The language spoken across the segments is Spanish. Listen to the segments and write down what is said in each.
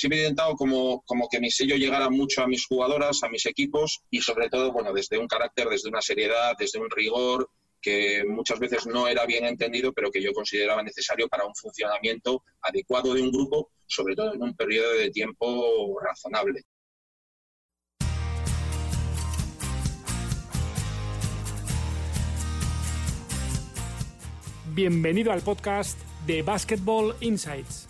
siempre he intentado como, como que mi sello llegara mucho a mis jugadoras, a mis equipos y sobre todo, bueno, desde un carácter, desde una seriedad, desde un rigor que muchas veces no era bien entendido, pero que yo consideraba necesario para un funcionamiento adecuado de un grupo, sobre todo en un periodo de tiempo razonable. Bienvenido al podcast de Basketball Insights,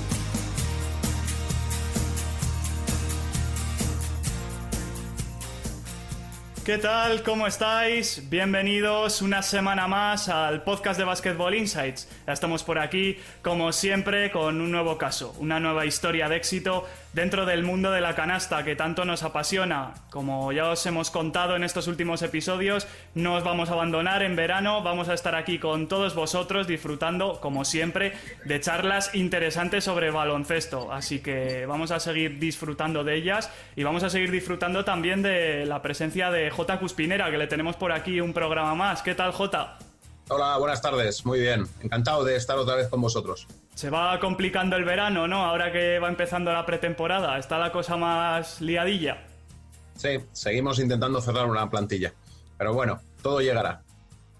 ¿Qué tal? ¿Cómo estáis? Bienvenidos una semana más al podcast de Basketball Insights. Ya estamos por aquí, como siempre, con un nuevo caso, una nueva historia de éxito dentro del mundo de la canasta que tanto nos apasiona. Como ya os hemos contado en estos últimos episodios, no os vamos a abandonar en verano, vamos a estar aquí con todos vosotros disfrutando, como siempre, de charlas interesantes sobre baloncesto. Así que vamos a seguir disfrutando de ellas y vamos a seguir disfrutando también de la presencia de J. Cuspinera, que le tenemos por aquí un programa más. ¿Qué tal, J? Hola, buenas tardes. Muy bien. Encantado de estar otra vez con vosotros. Se va complicando el verano, ¿no? Ahora que va empezando la pretemporada. ¿Está la cosa más liadilla? Sí, seguimos intentando cerrar una plantilla. Pero bueno, todo llegará.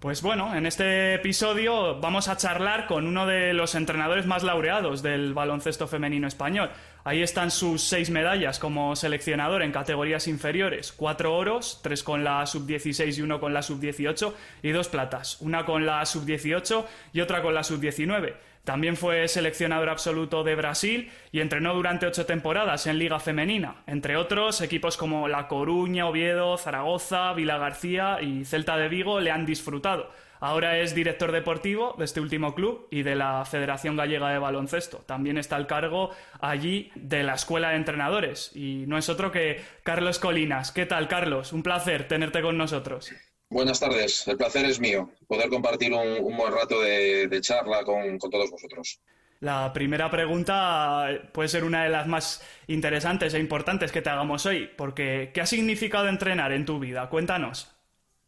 Pues bueno, en este episodio vamos a charlar con uno de los entrenadores más laureados del baloncesto femenino español. Ahí están sus seis medallas como seleccionador en categorías inferiores, cuatro oros, tres con la sub-16 y uno con la sub-18 y dos platas, una con la sub-18 y otra con la sub-19. También fue seleccionador absoluto de Brasil y entrenó durante ocho temporadas en Liga Femenina, entre otros equipos como La Coruña, Oviedo, Zaragoza, Vila García y Celta de Vigo le han disfrutado. Ahora es director deportivo de este último club y de la Federación Gallega de Baloncesto. También está al cargo allí de la Escuela de Entrenadores y no es otro que Carlos Colinas. ¿Qué tal, Carlos? Un placer tenerte con nosotros. Buenas tardes, el placer es mío, poder compartir un, buen rato de, charla con, con todos vosotros. La primera pregunta puede ser una de las más interesantes e importantes que te hagamos hoy, porque ¿qué ha significado entrenar en tu vida? Cuéntanos.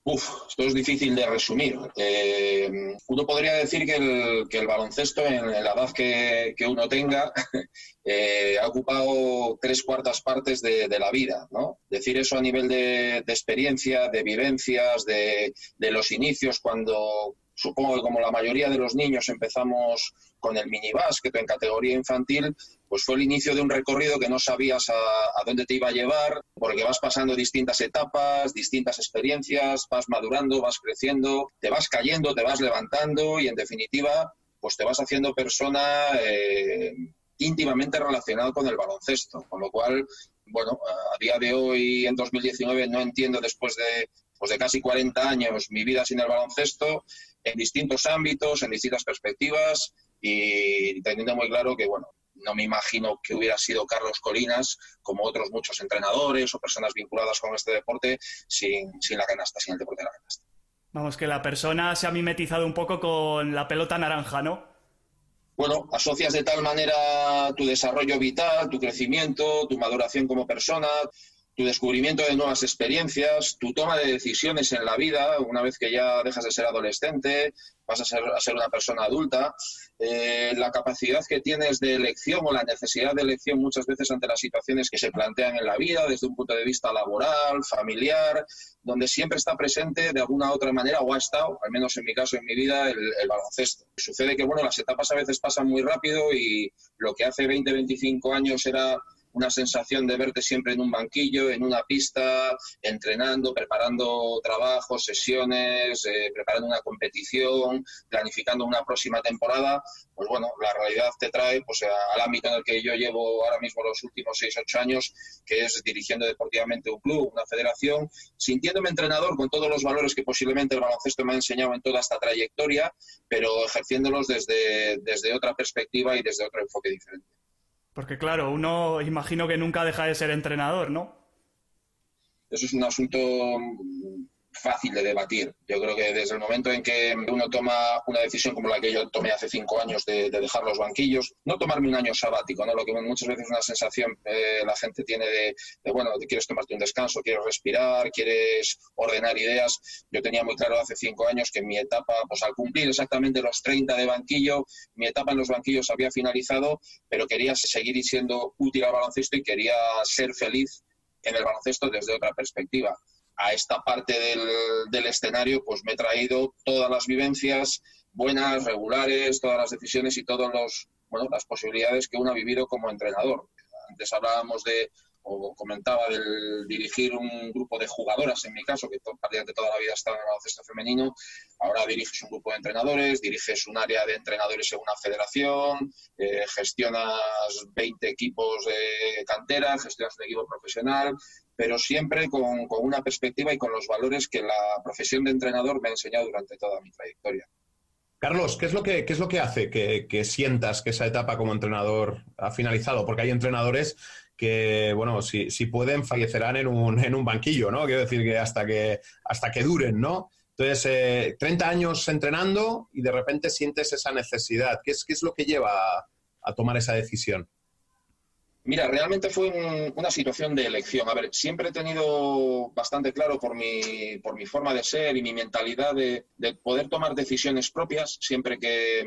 Uf, esto es difícil de resumir. Eh, uno podría decir que el, que baloncesto, en, la edad que, uno tenga, eh, ha ocupado tres cuartas partes de, la vida. ¿no? Decir eso a nivel de, experiencia, de vivencias, de, de los inicios, cuando supongo que como la mayoría de los niños empezamos con el minibásquet en categoría infantil, pues fue el inicio de un recorrido que no sabías a, dónde te iba a llevar, porque vas pasando distintas etapas, distintas experiencias, vas madurando, vas creciendo, te vas cayendo, te vas levantando y en definitiva, pues te vas haciendo persona eh, íntimamente relacionada con el baloncesto, con lo cual, bueno, a día de hoy, en 2019, no entiendo después de, pues de casi 40 años mi vida sin el baloncesto, en distintos ámbitos, en distintas perspectivas y teniendo muy claro que, bueno, no me imagino que hubiera sido Carlos Colinas, como otros muchos entrenadores o personas vinculadas con este deporte, sin, sin la canasta, sin el deporte de la canasta. Vamos, que la persona se ha mimetizado un poco con la pelota naranja, ¿no? Bueno, asocias de tal manera tu desarrollo vital, tu crecimiento, tu maduración como persona, tu descubrimiento de nuevas experiencias, tu toma de decisiones en la vida, una vez que ya dejas de ser adolescente, vas a ser, a ser una persona adulta, eh, la capacidad que tienes de elección o la necesidad de elección muchas veces ante las situaciones que se plantean en la vida desde un punto de vista laboral, familiar, donde siempre está presente de alguna otra manera o ha estado, al menos en mi caso, en mi vida, el, el baloncesto. Sucede que, bueno, las etapas a veces pasan muy rápido y lo que hace 20, 25 años era una sensación de verte siempre en un banquillo, en una pista, entrenando, preparando trabajos, sesiones, eh, preparando una competición, planificando una próxima temporada, pues bueno, la realidad te trae pues al ámbito en el que yo llevo ahora mismo los últimos 6, 8 años, que es dirigiendo deportivamente un club, una federación, sintiéndome entrenador con todos los valores que posiblemente el baloncesto me ha enseñado en toda esta trayectoria, pero ejerciéndolos desde, desde otra perspectiva y desde otro enfoque diferente. Porque claro, uno imagino que nunca deja de ser entrenador, ¿no? eso es un asunto fácil de debatir. Yo creo que desde el momento en que uno toma una decisión como la que yo tomé hace cinco años de, dejar los banquillos, no tomarme un año sabático, ¿no? lo que muchas veces es una sensación eh, la gente tiene de, bueno, quieres tomarte un descanso, quieres respirar, quieres ordenar ideas. Yo tenía muy claro hace cinco años que mi etapa, pues al cumplir exactamente los 30 de banquillo, mi etapa en los banquillos había finalizado, pero quería seguir siendo útil al baloncesto y quería ser feliz en el baloncesto desde otra perspectiva a esta parte del, escenario, pues me he traído todas las vivencias buenas, regulares, todas las decisiones y todas los, bueno, las posibilidades que uno ha vivido como entrenador. Antes hablábamos de, o comentaba del dirigir un grupo de jugadoras, en mi caso, que prácticamente toda la vida estaba en el baloncesto femenino. Ahora diriges un grupo de entrenadores, diriges un área de entrenadores en una federación, eh, gestionas 20 equipos de cantera, gestionas un equipo profesional pero siempre con, una perspectiva y con los valores que la profesión de entrenador me ha enseñado durante toda mi trayectoria. Carlos, ¿qué es lo que, es lo que hace que, sientas que esa etapa como entrenador ha finalizado? Porque hay entrenadores que, bueno, si, pueden, fallecerán en un, en un, banquillo, ¿no? Quiero decir que hasta que, hasta que duren, ¿no? Entonces, 30 eh, años entrenando y de repente sientes esa necesidad. ¿Qué es, qué es lo que lleva a tomar esa decisión? Mira, realmente fue una situación de elección. A ver, siempre he tenido bastante claro por mi, por mi forma de ser y mi mentalidad de, poder tomar decisiones propias siempre que,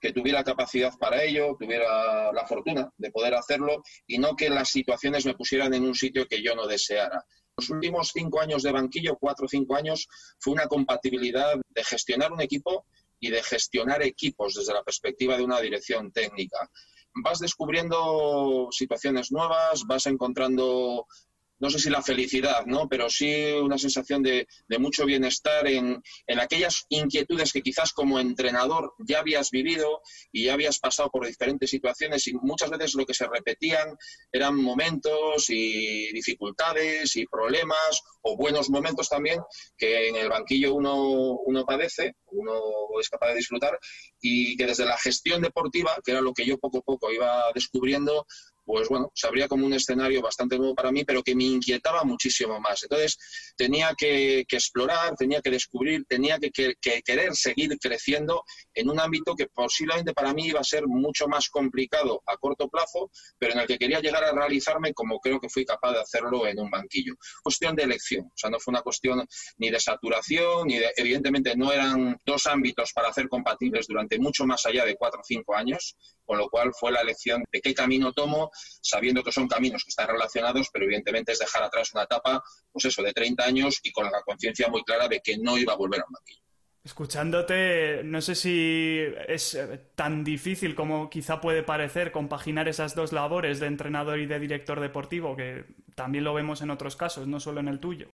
que, tuviera capacidad para ello, tuviera la fortuna de poder hacerlo y no que las situaciones me pusieran en un sitio que yo no deseara. Los últimos cinco años de banquillo, cuatro o cinco años, fue una compatibilidad de gestionar un equipo y de gestionar equipos desde la perspectiva de una dirección técnica vas descubriendo situaciones nuevas, vas encontrando no sé si la felicidad, ¿no? Pero sí una sensación de, mucho bienestar en, aquellas inquietudes que quizás como entrenador ya habías vivido y ya habías pasado por diferentes situaciones y muchas veces lo que se repetían eran momentos y dificultades y problemas o buenos momentos también que en el banquillo uno, uno padece, uno es capaz de disfrutar y que desde la gestión deportiva, que era lo que yo poco a poco iba descubriendo, pues bueno, se abría como un escenario bastante nuevo para mí, pero que me inquietaba muchísimo más. Entonces tenía que, explorar, tenía que descubrir, tenía que, querer seguir creciendo en un ámbito que posiblemente para mí iba a ser mucho más complicado a corto plazo, pero en el que quería llegar a realizarme como creo que fui capaz de hacerlo en un banquillo. Cuestión de elección, o sea, no fue una cuestión ni de saturación, ni de, evidentemente no eran dos ámbitos para hacer compatibles durante mucho más allá de cuatro o cinco años, con lo cual fue la elección de qué camino tomo, sabiendo que son caminos que están relacionados, pero evidentemente es dejar atrás una etapa, pues eso, de 30 años y con la conciencia muy clara de que no iba a volver a un banquillo. Escuchándote, no sé si es eh, tan difícil como quizá puede parecer compaginar esas dos labores de entrenador y de director deportivo, que también lo vemos en otros casos, no solo en el tuyo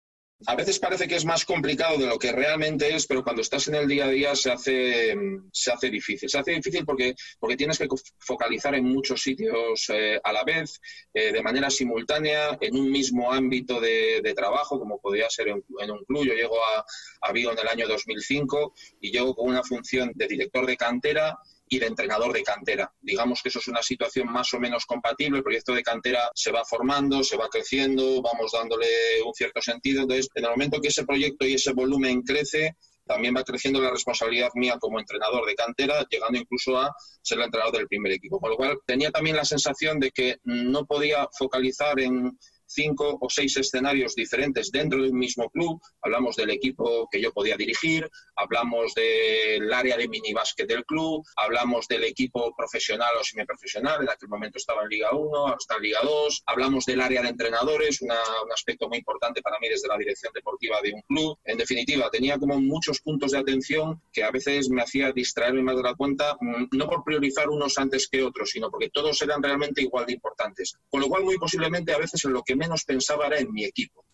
a veces parece que es más complicado de lo que realmente es, pero cuando estás en el día a día se hace, se hace difícil. Se hace difícil porque, porque tienes que focalizar en muchos sitios eh, a la vez, eh, de manera simultánea, en un mismo ámbito de, trabajo, como podría ser en, un club. Yo llego a, a Vigo en el año 2005 y llego con una función de director de cantera y de entrenador de cantera. Digamos que eso es una situación más o menos compatible. El proyecto de cantera se va formando, se va creciendo, vamos dándole un cierto sentido. Entonces, en el momento que ese proyecto y ese volumen crece, también va creciendo la responsabilidad mía como entrenador de cantera, llegando incluso a ser el entrenador del primer equipo. Con lo cual, tenía también la sensación de que no podía focalizar en cinco o seis escenarios diferentes dentro de un mismo club. Hablamos del equipo que yo podía dirigir, hablamos del área de minibásquet del club, hablamos del equipo profesional o semiprofesional, en aquel momento estaba en Liga 1, ahora está en Liga 2, hablamos del área de entrenadores, un aspecto muy importante para mí desde la dirección deportiva de un club. En definitiva, tenía como muchos puntos de atención que a veces me hacía distraerme más de la cuenta, mm, no por priorizar unos antes que otros, sino porque todos eran realmente igual de importantes. Con lo cual, muy posiblemente a veces en lo que menos pensaba era en mi equipo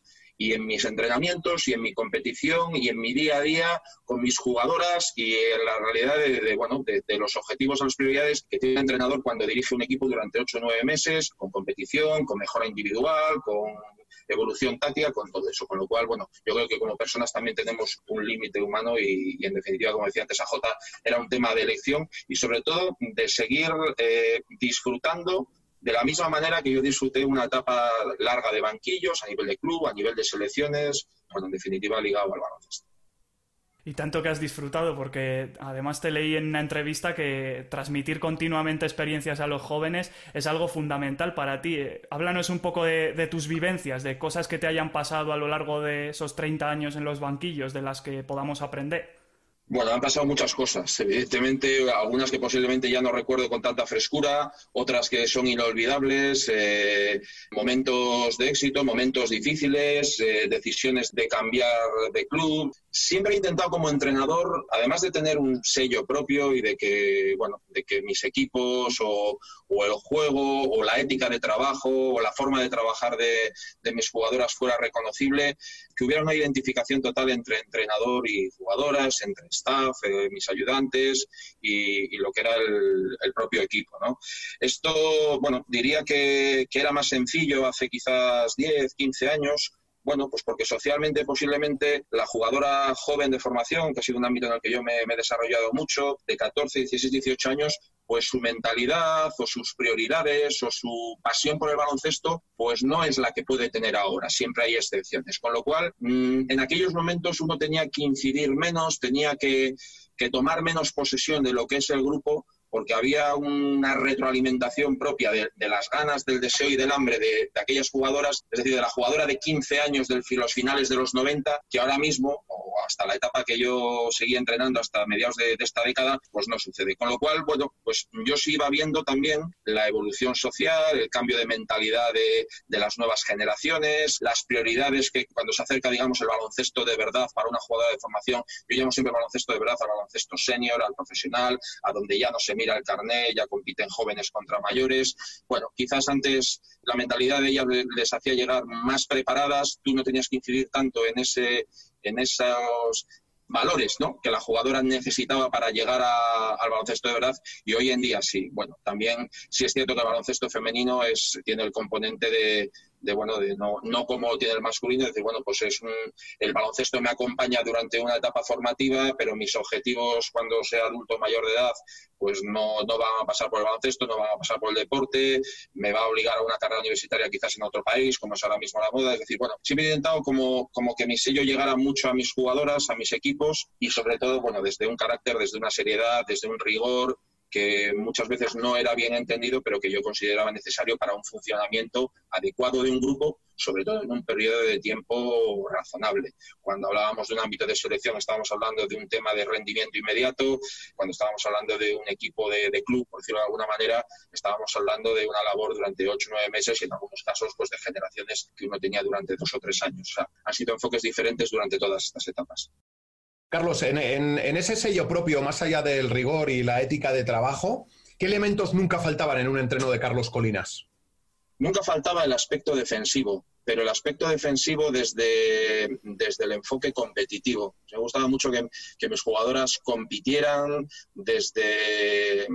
y en mis entrenamientos y en mi competición y en mi día a día con mis jugadoras y en la realidad de, bueno, de, los objetivos a las prioridades que tiene un entrenador cuando dirige un equipo durante ocho o nueve meses, con competición, con mejora individual, con evolución táctica, con todo eso. Con lo cual, bueno, yo creo que como personas también tenemos un límite humano y, en definitiva, como decía antes a era un tema de elección y sobre todo de seguir eh, disfrutando de la misma manera que yo disfruté una etapa larga de banquillos a nivel de club, a nivel de selecciones, bueno, en definitiva ligado al baloncesto. Y tanto que has disfrutado, porque además te leí en una entrevista que transmitir continuamente experiencias a los jóvenes es algo fundamental para ti. Háblanos un poco de, tus vivencias, de cosas que te hayan pasado a lo largo de esos 30 años en los banquillos, de las que podamos aprender. Bueno, han pasado muchas cosas. Evidentemente, algunas que posiblemente ya no recuerdo con tanta frescura, otras que son inolvidables, eh, momentos de éxito, momentos difíciles, eh, decisiones de cambiar de club. Siempre he intentado como entrenador, además de tener un sello propio y de que, bueno, de que mis equipos o, el juego o la ética de trabajo o la forma de trabajar de, mis jugadoras fuera reconocible, que hubiera una identificación total entre entrenador y jugadoras, entre staff, eh, mis ayudantes y, lo que era el, propio equipo. Esto, bueno, diría que, que era más sencillo hace quizás 10, 15 años, bueno, pues porque socialmente posiblemente la jugadora joven de formación, que ha sido un ámbito en el que yo me, he desarrollado mucho, de 14, 16, 18 años, pues su mentalidad o sus prioridades o su pasión por el baloncesto, pues no es la que puede tener ahora. Siempre hay excepciones. Con lo cual, mmm, en aquellos momentos uno tenía que incidir menos, tenía que, que tomar menos posesión de lo que es el grupo porque había una retroalimentación propia de, de, las ganas, del deseo y del hambre de, de, aquellas jugadoras, es decir, de la jugadora de 15 años de los finales de los 90, que ahora mismo, o hasta la etapa que yo seguía entrenando hasta mediados de, de, esta década, pues no sucede. Con lo cual, bueno, pues yo sí iba viendo también la evolución social, el cambio de mentalidad de, las nuevas generaciones, las prioridades que cuando se acerca, digamos, el baloncesto de verdad para una jugadora de formación, yo llamo siempre baloncesto de verdad al baloncesto senior, al profesional, a donde ya no se mira el carnet, ya compiten jóvenes contra mayores. Bueno, quizás antes la mentalidad de ellas les hacía llegar más preparadas, tú no tenías que incidir tanto en ese en esos valores ¿no? que la jugadora necesitaba para llegar al baloncesto de verdad y hoy en día sí. Bueno, también sí es cierto que el baloncesto femenino es, tiene el componente de, de bueno, de no, no como tiene el masculino, decir, bueno, pues es un, el baloncesto me acompaña durante una etapa formativa, pero mis objetivos cuando sea adulto mayor de edad, pues no, no van a pasar por el baloncesto, no van a pasar por el deporte, me va a obligar a una carrera universitaria quizás en otro país, como es ahora mismo la moda, es decir, bueno, siempre he intentado como, como que mi sello llegara mucho a mis jugadoras, a mis equipos y sobre todo, bueno, desde un carácter, desde una seriedad, desde un rigor, que muchas veces no era bien entendido, pero que yo consideraba necesario para un funcionamiento adecuado de un grupo, sobre todo en un periodo de tiempo razonable. Cuando hablábamos de un ámbito de selección, estábamos hablando de un tema de rendimiento inmediato, cuando estábamos hablando de un equipo de, club, por decirlo de alguna manera, estábamos hablando de una labor durante ocho o nueve meses y en algunos casos pues de generaciones que uno tenía durante dos o tres años. O sea, han sido enfoques diferentes durante todas estas etapas. Carlos, en, en, en, ese sello propio, más allá del rigor y la ética de trabajo, ¿qué elementos nunca faltaban en un entreno de Carlos Colinas? Nunca faltaba el aspecto defensivo, pero el aspecto defensivo desde, desde el enfoque competitivo. Me gustaba mucho que, que mis jugadoras compitieran desde,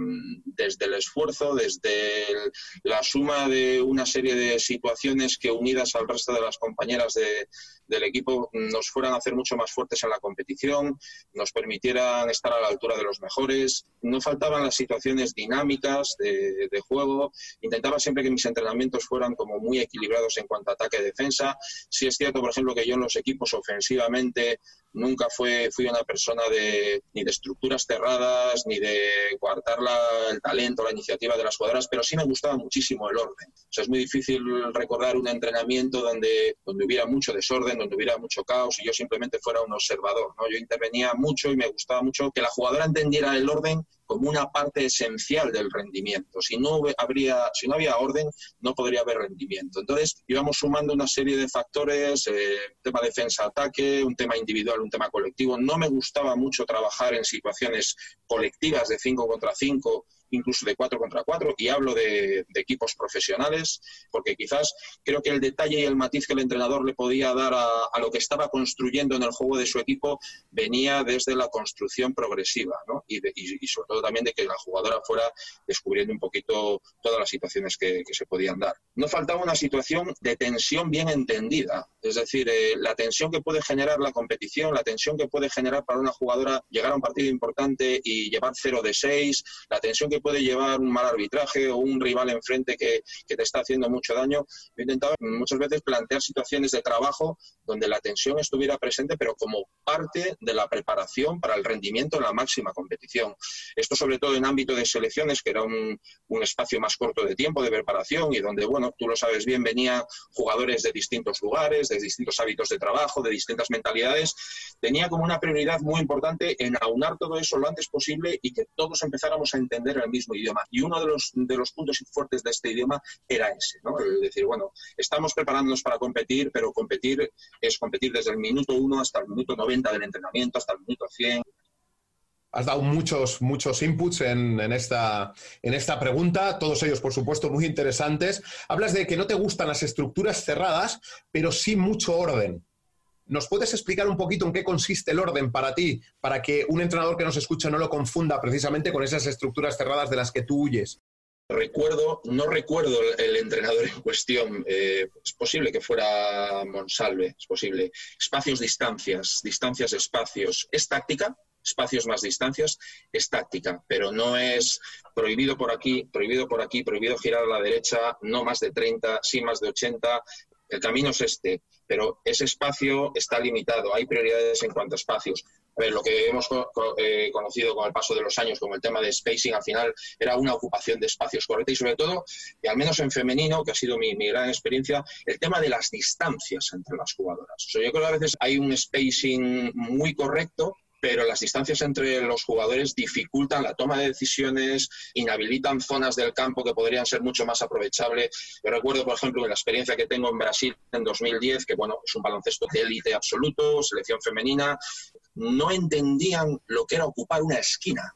desde el esfuerzo, desde el, la suma de una serie de situaciones que unidas al resto de las compañeras de, del equipo nos fueran a hacer mucho más fuertes en la competición, nos permitieran estar a la altura de los mejores. No faltaban las situaciones dinámicas de, de juego. Intentaba siempre que mis entrenamientos fueran como muy equilibrados en cuanto a ataque defensa. Si es cierto, por ejemplo, que yo en los equipos ofensivamente nunca fue, fui una persona de, ni de estructuras cerradas, ni de coartar la, el talento, la iniciativa de las jugadoras, pero sí me gustaba muchísimo el orden. O sea, es muy difícil recordar un entrenamiento donde, donde hubiera mucho desorden, donde hubiera mucho caos y yo simplemente fuera un observador. ¿no? Yo intervenía mucho y me gustaba mucho que la jugadora entendiera el orden como una parte esencial del rendimiento. Si no, habría, si no había orden, no podría haber rendimiento. Entonces, íbamos sumando una serie de factores, eh, tema defensa-ataque, un tema individual, un tema colectivo. No me gustaba mucho trabajar en situaciones colectivas de 5 contra 5 incluso de 4 contra 4, y hablo de, de, equipos profesionales, porque quizás creo que el detalle y el matiz que el entrenador le podía dar a, a, lo que estaba construyendo en el juego de su equipo venía desde la construcción progresiva, ¿no? y, de, y, y, sobre todo también de que la jugadora fuera descubriendo un poquito todas las situaciones que, que se podían dar. No faltaba una situación de tensión bien entendida, es decir, eh, la tensión que puede generar la competición, la tensión que puede generar para una jugadora llegar a un partido importante y llevar 0 de 6, la tensión que puede llevar un mal arbitraje o un rival enfrente que, que te está haciendo mucho daño. He intentado muchas veces plantear situaciones de trabajo donde la tensión estuviera presente, pero como parte de la preparación para el rendimiento en la máxima competición. Esto sobre todo en ámbito de selecciones, que era un, un espacio más corto de tiempo de preparación y donde, bueno, tú lo sabes bien, venían jugadores de distintos lugares, de distintos hábitos de trabajo, de distintas mentalidades. Tenía como una prioridad muy importante en aunar todo eso lo antes posible y que todos empezáramos a entender el mismo idioma. Y uno de los, de los puntos fuertes de este idioma era ese, ¿no? Decir, bueno, estamos preparándonos para competir, pero competir es competir desde el minuto 1 hasta el minuto 90 del entrenamiento, hasta el minuto 100 has dado muchos, muchos inputs en, esta, en esta pregunta, todos ellos, por supuesto, muy interesantes. Hablas de que no te gustan las estructuras cerradas, pero sí mucho orden. ¿Nos puedes explicar un poquito en qué consiste el orden para ti, para que un entrenador que nos escucha no lo confunda precisamente con esas estructuras cerradas de las que tú huyes? Recuerdo, no recuerdo el, entrenador en cuestión, eh, es posible que fuera Monsalve, es posible. Espacios, distancias, distancias, espacios. ¿Es táctica? espacios más distancias, es táctica, pero no es prohibido por aquí, prohibido por aquí, prohibido girar a la derecha, no más de 30, sí más de 80. El camino es este, pero ese espacio está limitado, hay prioridades en cuanto a espacios. A lo que hemos eh, conocido con el paso de los años como el tema de spacing, al final era una ocupación de espacios correcta y sobre todo, y al menos en femenino, que ha sido mi, gran experiencia, el tema de las distancias entre las jugadoras. yo creo que a veces hay un spacing muy correcto, pero las distancias entre los jugadores dificultan la toma de decisiones, inhabilitan zonas del campo que podrían ser mucho más aprovechables. Yo recuerdo, por ejemplo, la experiencia que tengo en Brasil en 2010, que bueno, es un baloncesto de élite absoluto, selección femenina, no entendían lo que era ocupar una esquina.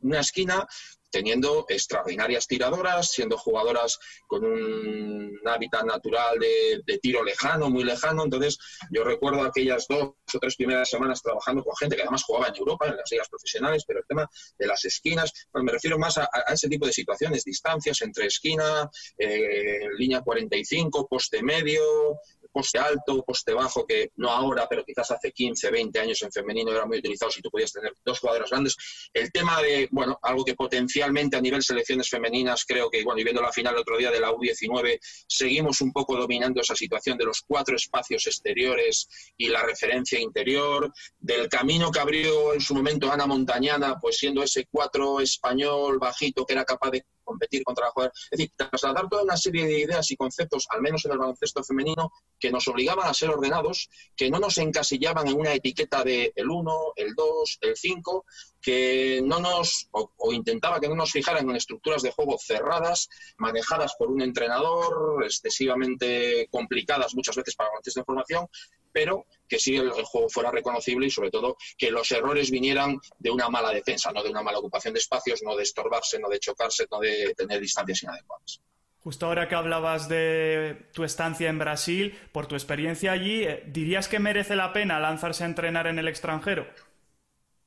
Una esquina teniendo extraordinarias tiradoras, siendo jugadoras con un hábitat natural de, tiro lejano, muy lejano. Entonces, yo recuerdo aquellas dos o tres primeras semanas trabajando con gente que además jugaba en Europa, en las ligas profesionales, pero el tema de las esquinas, pues me refiero más a, ese tipo de situaciones, distancias entre esquina, eh, línea 45, poste medio, poste alto, poste bajo, que no ahora, pero quizás hace 15, 20 años en femenino era muy utilizado si tú podías tener dos cuadros grandes. El tema de, bueno, algo que potencialmente a nivel selecciones femeninas, creo que, bueno, y viendo la final el otro día de la U19, seguimos un poco dominando esa situación de los cuatro espacios exteriores y la referencia interior, del camino que abrió en su momento Ana Montañana, pues siendo ese cuatro español bajito que era capaz de competir contra la jugadora. Es decir, trasladar toda una serie de ideas y conceptos, al menos en el baloncesto femenino, que nos obligaban a ser ordenados, que no nos encasillaban en una etiqueta de el 1, el 2, el 5, que no nos, o, intentaba que no nos fijaran en estructuras de juego cerradas, manejadas por un entrenador, excesivamente complicadas muchas veces para baloncesto de formación, pero que sí el, juego fuera reconocible y sobre todo que los errores vinieran de una mala defensa, no de una mala ocupación de espacios, no de estorbarse, no de chocarse, no de tener distancias inadecuadas. Justo ahora que hablabas de tu estancia en Brasil, por tu experiencia allí, eh, ¿dirías que merece la pena lanzarse a entrenar en el extranjero?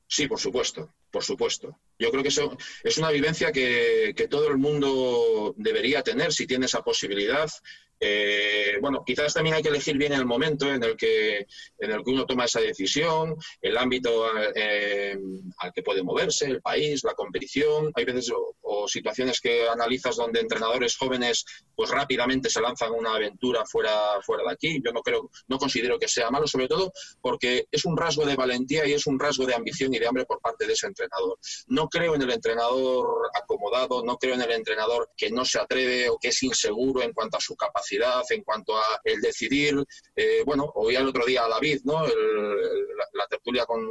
Sí, por supuesto, por supuesto. Yo creo que eso es una vivencia que, que todo el mundo debería tener si tiene esa posibilidad. Eh, bueno, quizás también hay que elegir bien el momento en el que, en el que uno toma esa decisión, el ámbito eh, al que puede moverse, el país, la competición. Hay veces o, situaciones que analizas donde entrenadores jóvenes pues rápidamente se lanzan una aventura fuera, fuera de aquí. Yo no creo, no considero que sea malo, sobre todo porque es un rasgo de valentía y es un rasgo de ambición y de hambre por parte de ese entrenador. No creo en el entrenador acomodado, no creo en el entrenador que no se atreve o que es inseguro en cuanto a su capacidad en cuanto a el decidir. Eh, bueno, oí el otro día a David, ¿no? la, tertulia con,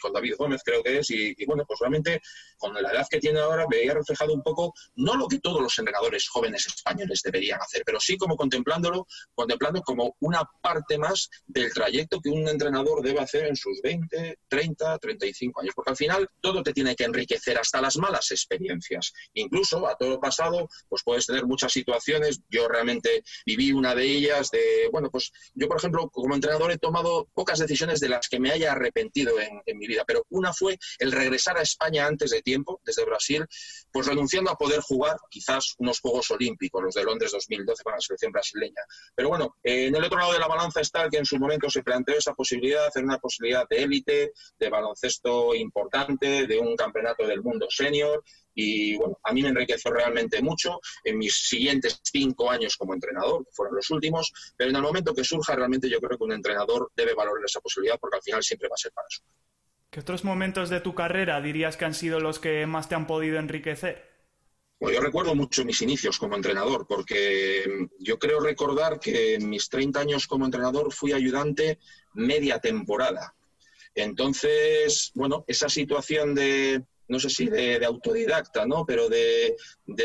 con, David Gómez, creo que es, y, bueno, pues realmente con la edad que tiene ahora veía reflejado un poco, no lo que todos los entrenadores jóvenes españoles deberían hacer, pero sí como contemplándolo, contemplando como una parte más del trayecto que un entrenador debe hacer en sus 20, 30, 35 años, porque al final todo te tiene que enriquecer hasta las malas experiencias. Incluso a todo pasado, pues puedes tener muchas situaciones, yo realmente viví una de ellas de, bueno, pues yo, por ejemplo, como entrenador he tomado pocas decisiones de las que me haya arrepentido en, mi vida, pero una fue el regresar a España antes de tiempo, desde Brasil, pues renunciando a poder jugar quizás unos Juegos Olímpicos, los de Londres 2012 con la selección brasileña. Pero bueno, en el otro lado de la balanza está el que en su momento se planteó esa posibilidad hacer una posibilidad de élite, de baloncesto importante, de un campeonato del mundo senior y bueno, a mí me enriqueció realmente mucho en mis siguientes cinco años como entrenador, que fueron los últimos, pero en el momento que surja realmente yo creo que un entrenador debe valorar esa posibilidad porque al final siempre va a ser para eso. ¿Qué otros momentos de tu carrera dirías que han sido los que más te han podido enriquecer? Bueno, yo recuerdo mucho mis inicios como entrenador, porque yo creo recordar que en mis 30 años como entrenador fui ayudante media temporada. Entonces, bueno, esa situación de, no sé si de, autodidacta, ¿no? Pero de,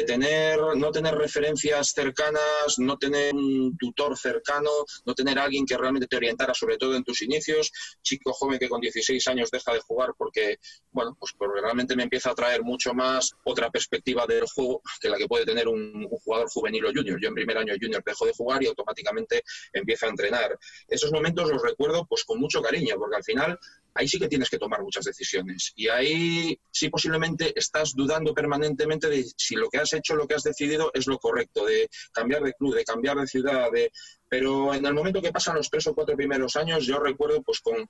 tener, no tener referencias cercanas, no tener un tutor cercano, no tener alguien que realmente te orientara, sobre todo en tus inicios. Chico joven que con 16 años deja de jugar porque, bueno, pues porque realmente me empieza a traer mucho más otra perspectiva del juego que la que puede tener un, jugador juvenil o junior. Yo en primer año junior dejo de jugar y automáticamente empiezo a entrenar. Esos momentos los recuerdo pues con mucho cariño, porque al final ahí sí que tienes que tomar muchas decisiones. Y ahí sí posiblemente estás dudando permanentemente de si lo que has hecho, lo que has decidido es lo correcto, de cambiar de club, de cambiar de ciudad, de... Pero en el momento que pasan los tres o cuatro primeros años, yo recuerdo pues con,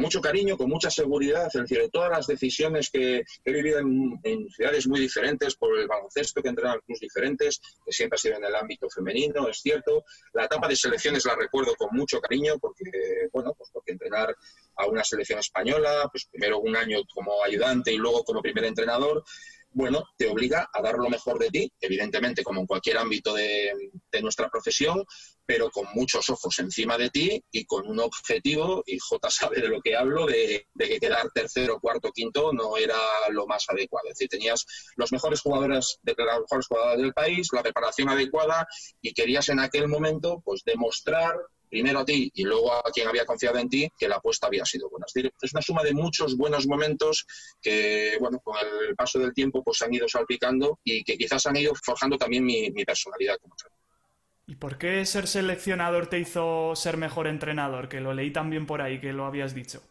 mucho cariño, con mucha seguridad, es decir, todas las decisiones que he vivido en, ciudades muy diferentes, por el baloncesto que entrenan en clubes diferentes, que siempre ha sido en el ámbito femenino, es cierto. La etapa de selecciones la recuerdo con mucho cariño, porque, bueno, pues porque entrenar a una selección española, pues primero un año como ayudante y luego como primer entrenador, bueno, te obliga a dar lo mejor de ti, evidentemente como en cualquier ámbito de, nuestra profesión, pero con muchos ojos encima de ti y con un objetivo, y J sabe de lo que hablo, de, que quedar tercero, cuarto, quinto no era lo más adecuado. Es decir, tenías los mejores jugadores, de, las mejores jugadoras del país, la preparación adecuada y querías en aquel momento pues demostrar primero a ti y luego a quien había confiado en ti, que la apuesta había sido buena. Es una suma de muchos buenos momentos que, bueno, con el paso del tiempo pues han ido salpicando y que quizás han ido forjando también mi, personalidad como. ¿Y por qué ser seleccionador te hizo ser mejor entrenador? Que lo leí también por ahí, que lo habías dicho.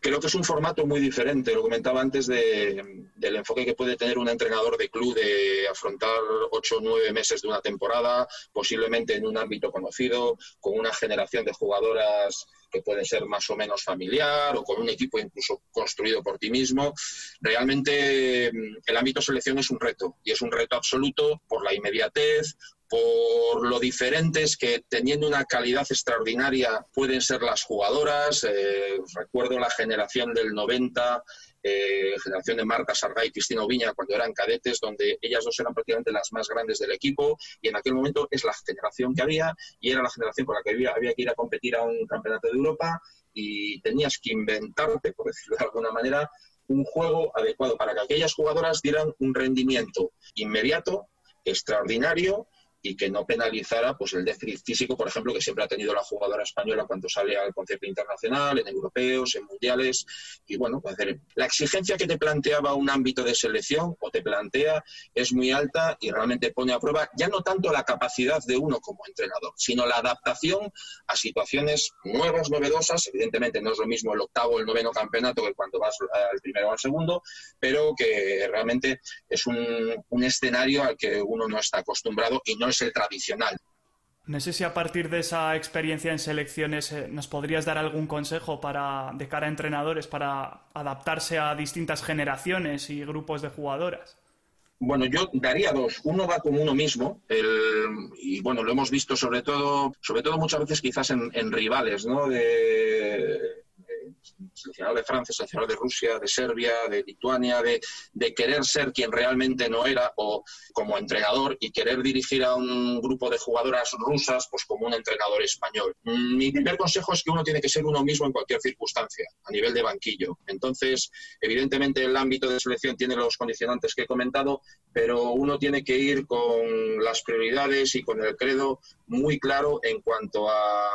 Creo que es un formato muy diferente, lo comentaba antes, de, del enfoque que puede tener un entrenador de club de afrontar ocho o nueve meses de una temporada, posiblemente en un ámbito conocido, con una generación de jugadoras que puede ser más o menos familiar o con un equipo incluso construido por ti mismo. Realmente mm, el ámbito selección es un reto y es un reto absoluto por la inmediatez, por lo diferentes que teniendo una calidad extraordinaria pueden ser las jugadoras. Eh, recuerdo la generación del 90, eh, generación de Marta Sargay y Cristina Oviña cuando eran cadetes, donde ellas dos eran prácticamente las más grandes del equipo y en aquel momento es la generación que había y era la generación con la que había, había que ir a competir a un campeonato de Europa y tenías que inventarte, por decirlo de alguna manera, un juego adecuado para que aquellas jugadoras dieran un rendimiento inmediato, extraordinario y que no penalizara pues el déficit físico, por ejemplo, que siempre ha tenido la jugadora española cuando sale al concierto internacional, en europeos, en mundiales. Y bueno, pues, la exigencia que te planteaba un ámbito de selección o te plantea es muy alta y realmente pone a prueba ya no tanto la capacidad de uno como entrenador, sino la adaptación a situaciones nuevas, novedosas. Evidentemente no es lo mismo el octavo el noveno campeonato que cuando vas al primero o al segundo, pero que realmente es un, un escenario al que uno no está acostumbrado y no es el tradicional. No sé si a partir de esa experiencia en selecciones eh, nos podrías dar algún consejo para, de cara a entrenadores para adaptarse a distintas generaciones y grupos de jugadoras. Bueno, yo daría dos. Uno va como uno mismo, y bueno, lo hemos visto sobre todo, sobre todo muchas veces quizás en, en rivales, ¿no? De, seleccionador de Francia, seleccionador de Rusia, de Serbia, de Lituania, de, de, querer ser quien realmente no era o como entrenador y querer dirigir a un grupo de jugadoras rusas pues como un entrenador español. Mi primer consejo es que uno tiene que ser uno mismo en cualquier circunstancia, a nivel de banquillo. Entonces, evidentemente el ámbito de selección tiene los condicionantes que he comentado, pero uno tiene que ir con las prioridades y con el credo muy claro en cuanto a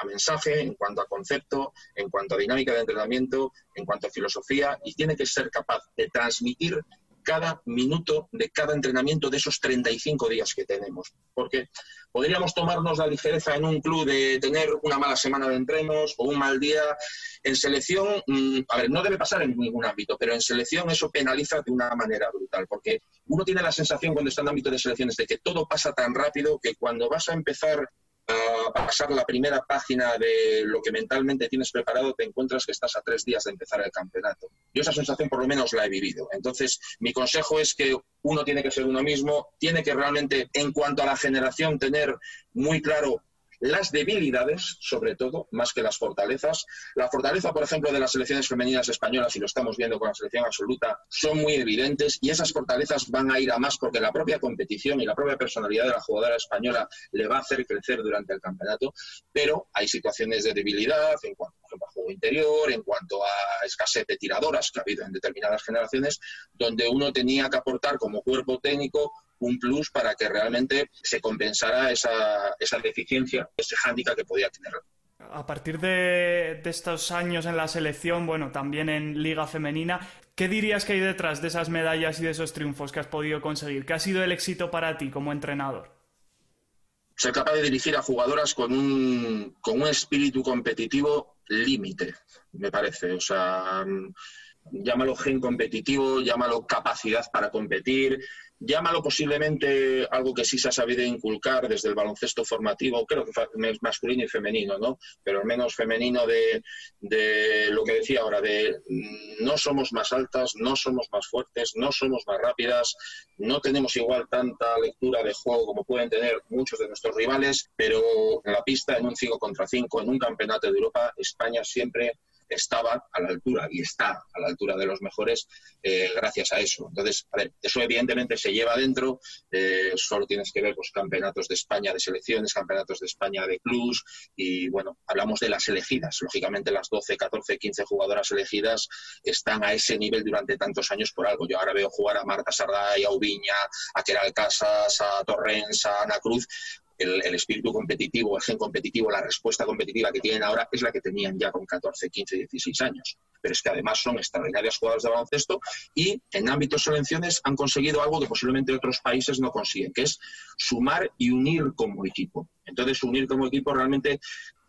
a mensaje, en cuanto a concepto, en cuanto a dinámica de entrenamiento, en cuanto a filosofía, y tiene que ser capaz de transmitir cada minuto de cada entrenamiento de esos 35 días que tenemos. Porque podríamos tomarnos la ligereza en un club de tener una mala semana de entrenos o un mal día. En selección, mm, a ver, no debe pasar en ningún ámbito, pero en selección eso penaliza de una manera brutal, porque uno tiene la sensación cuando está en ámbito de selecciones de que todo pasa tan rápido que cuando vas a empezar pasar la primera página de lo que mentalmente tienes preparado, te encuentras que estás a tres días de empezar el campeonato. Yo esa sensación por lo menos la he vivido. Entonces, mi consejo es que uno tiene que ser uno mismo, tiene que realmente, en cuanto a la generación, tener muy claro las debilidades, sobre todo, más que las fortalezas. La fortaleza, por ejemplo, de las selecciones femeninas españolas, y lo estamos viendo con la selección absoluta, son muy evidentes y esas fortalezas van a ir a más porque la propia competición y la propia personalidad de la jugadora española le va a hacer crecer durante el campeonato, pero hay situaciones de debilidad en cuanto, a juego interior, en cuanto a escasez de tiradoras que ha habido en determinadas generaciones, donde uno tenía que aportar como cuerpo técnico un plus para que realmente se compensara esa, esa deficiencia, ese hándicap que podía tener. A partir de, de, estos años en la selección, bueno, también en Liga Femenina, ¿qué dirías que hay detrás de esas medallas y de esos triunfos que has podido conseguir? ¿Qué ha sido el éxito para ti como entrenador? Ser capaz de dirigir a jugadoras con un, con un espíritu competitivo límite, me parece. O sea, llámalo gen competitivo, llámalo capacidad para competir, llámalo posiblemente algo que sí se ha sabido inculcar desde el baloncesto formativo, creo que masculino y femenino, ¿no? Pero al menos femenino de, de, lo que decía ahora, de no somos más altas, no somos más fuertes, no somos más rápidas, no tenemos igual tanta lectura de juego como pueden tener muchos de nuestros rivales, pero en la pista, en un 5 contra 5, en un campeonato de Europa, España siempre estaba a la altura y está a la altura de los mejores eh, gracias a eso. Entonces, a ver, eso evidentemente se lleva adentro, eh, solo tienes que ver los campeonatos de España de selecciones, campeonatos de España de clubs y bueno, hablamos de las elegidas. Lógicamente las 12, 14, 15 jugadoras elegidas están a ese nivel durante tantos años por algo. Yo ahora veo jugar a Marta Sarday, a Ubiña, a Keral Casas, a Torrens, a Ana Cruz, el, espíritu competitivo, el gen competitivo, la respuesta competitiva que tienen ahora es la que tenían ya con 14, 15, 16 años. Pero es que además son extraordinarias jugadoras de baloncesto y en ámbitos selecciones han conseguido algo que posiblemente otros países no consiguen, que es sumar y unir como equipo. Entonces, unir como equipo realmente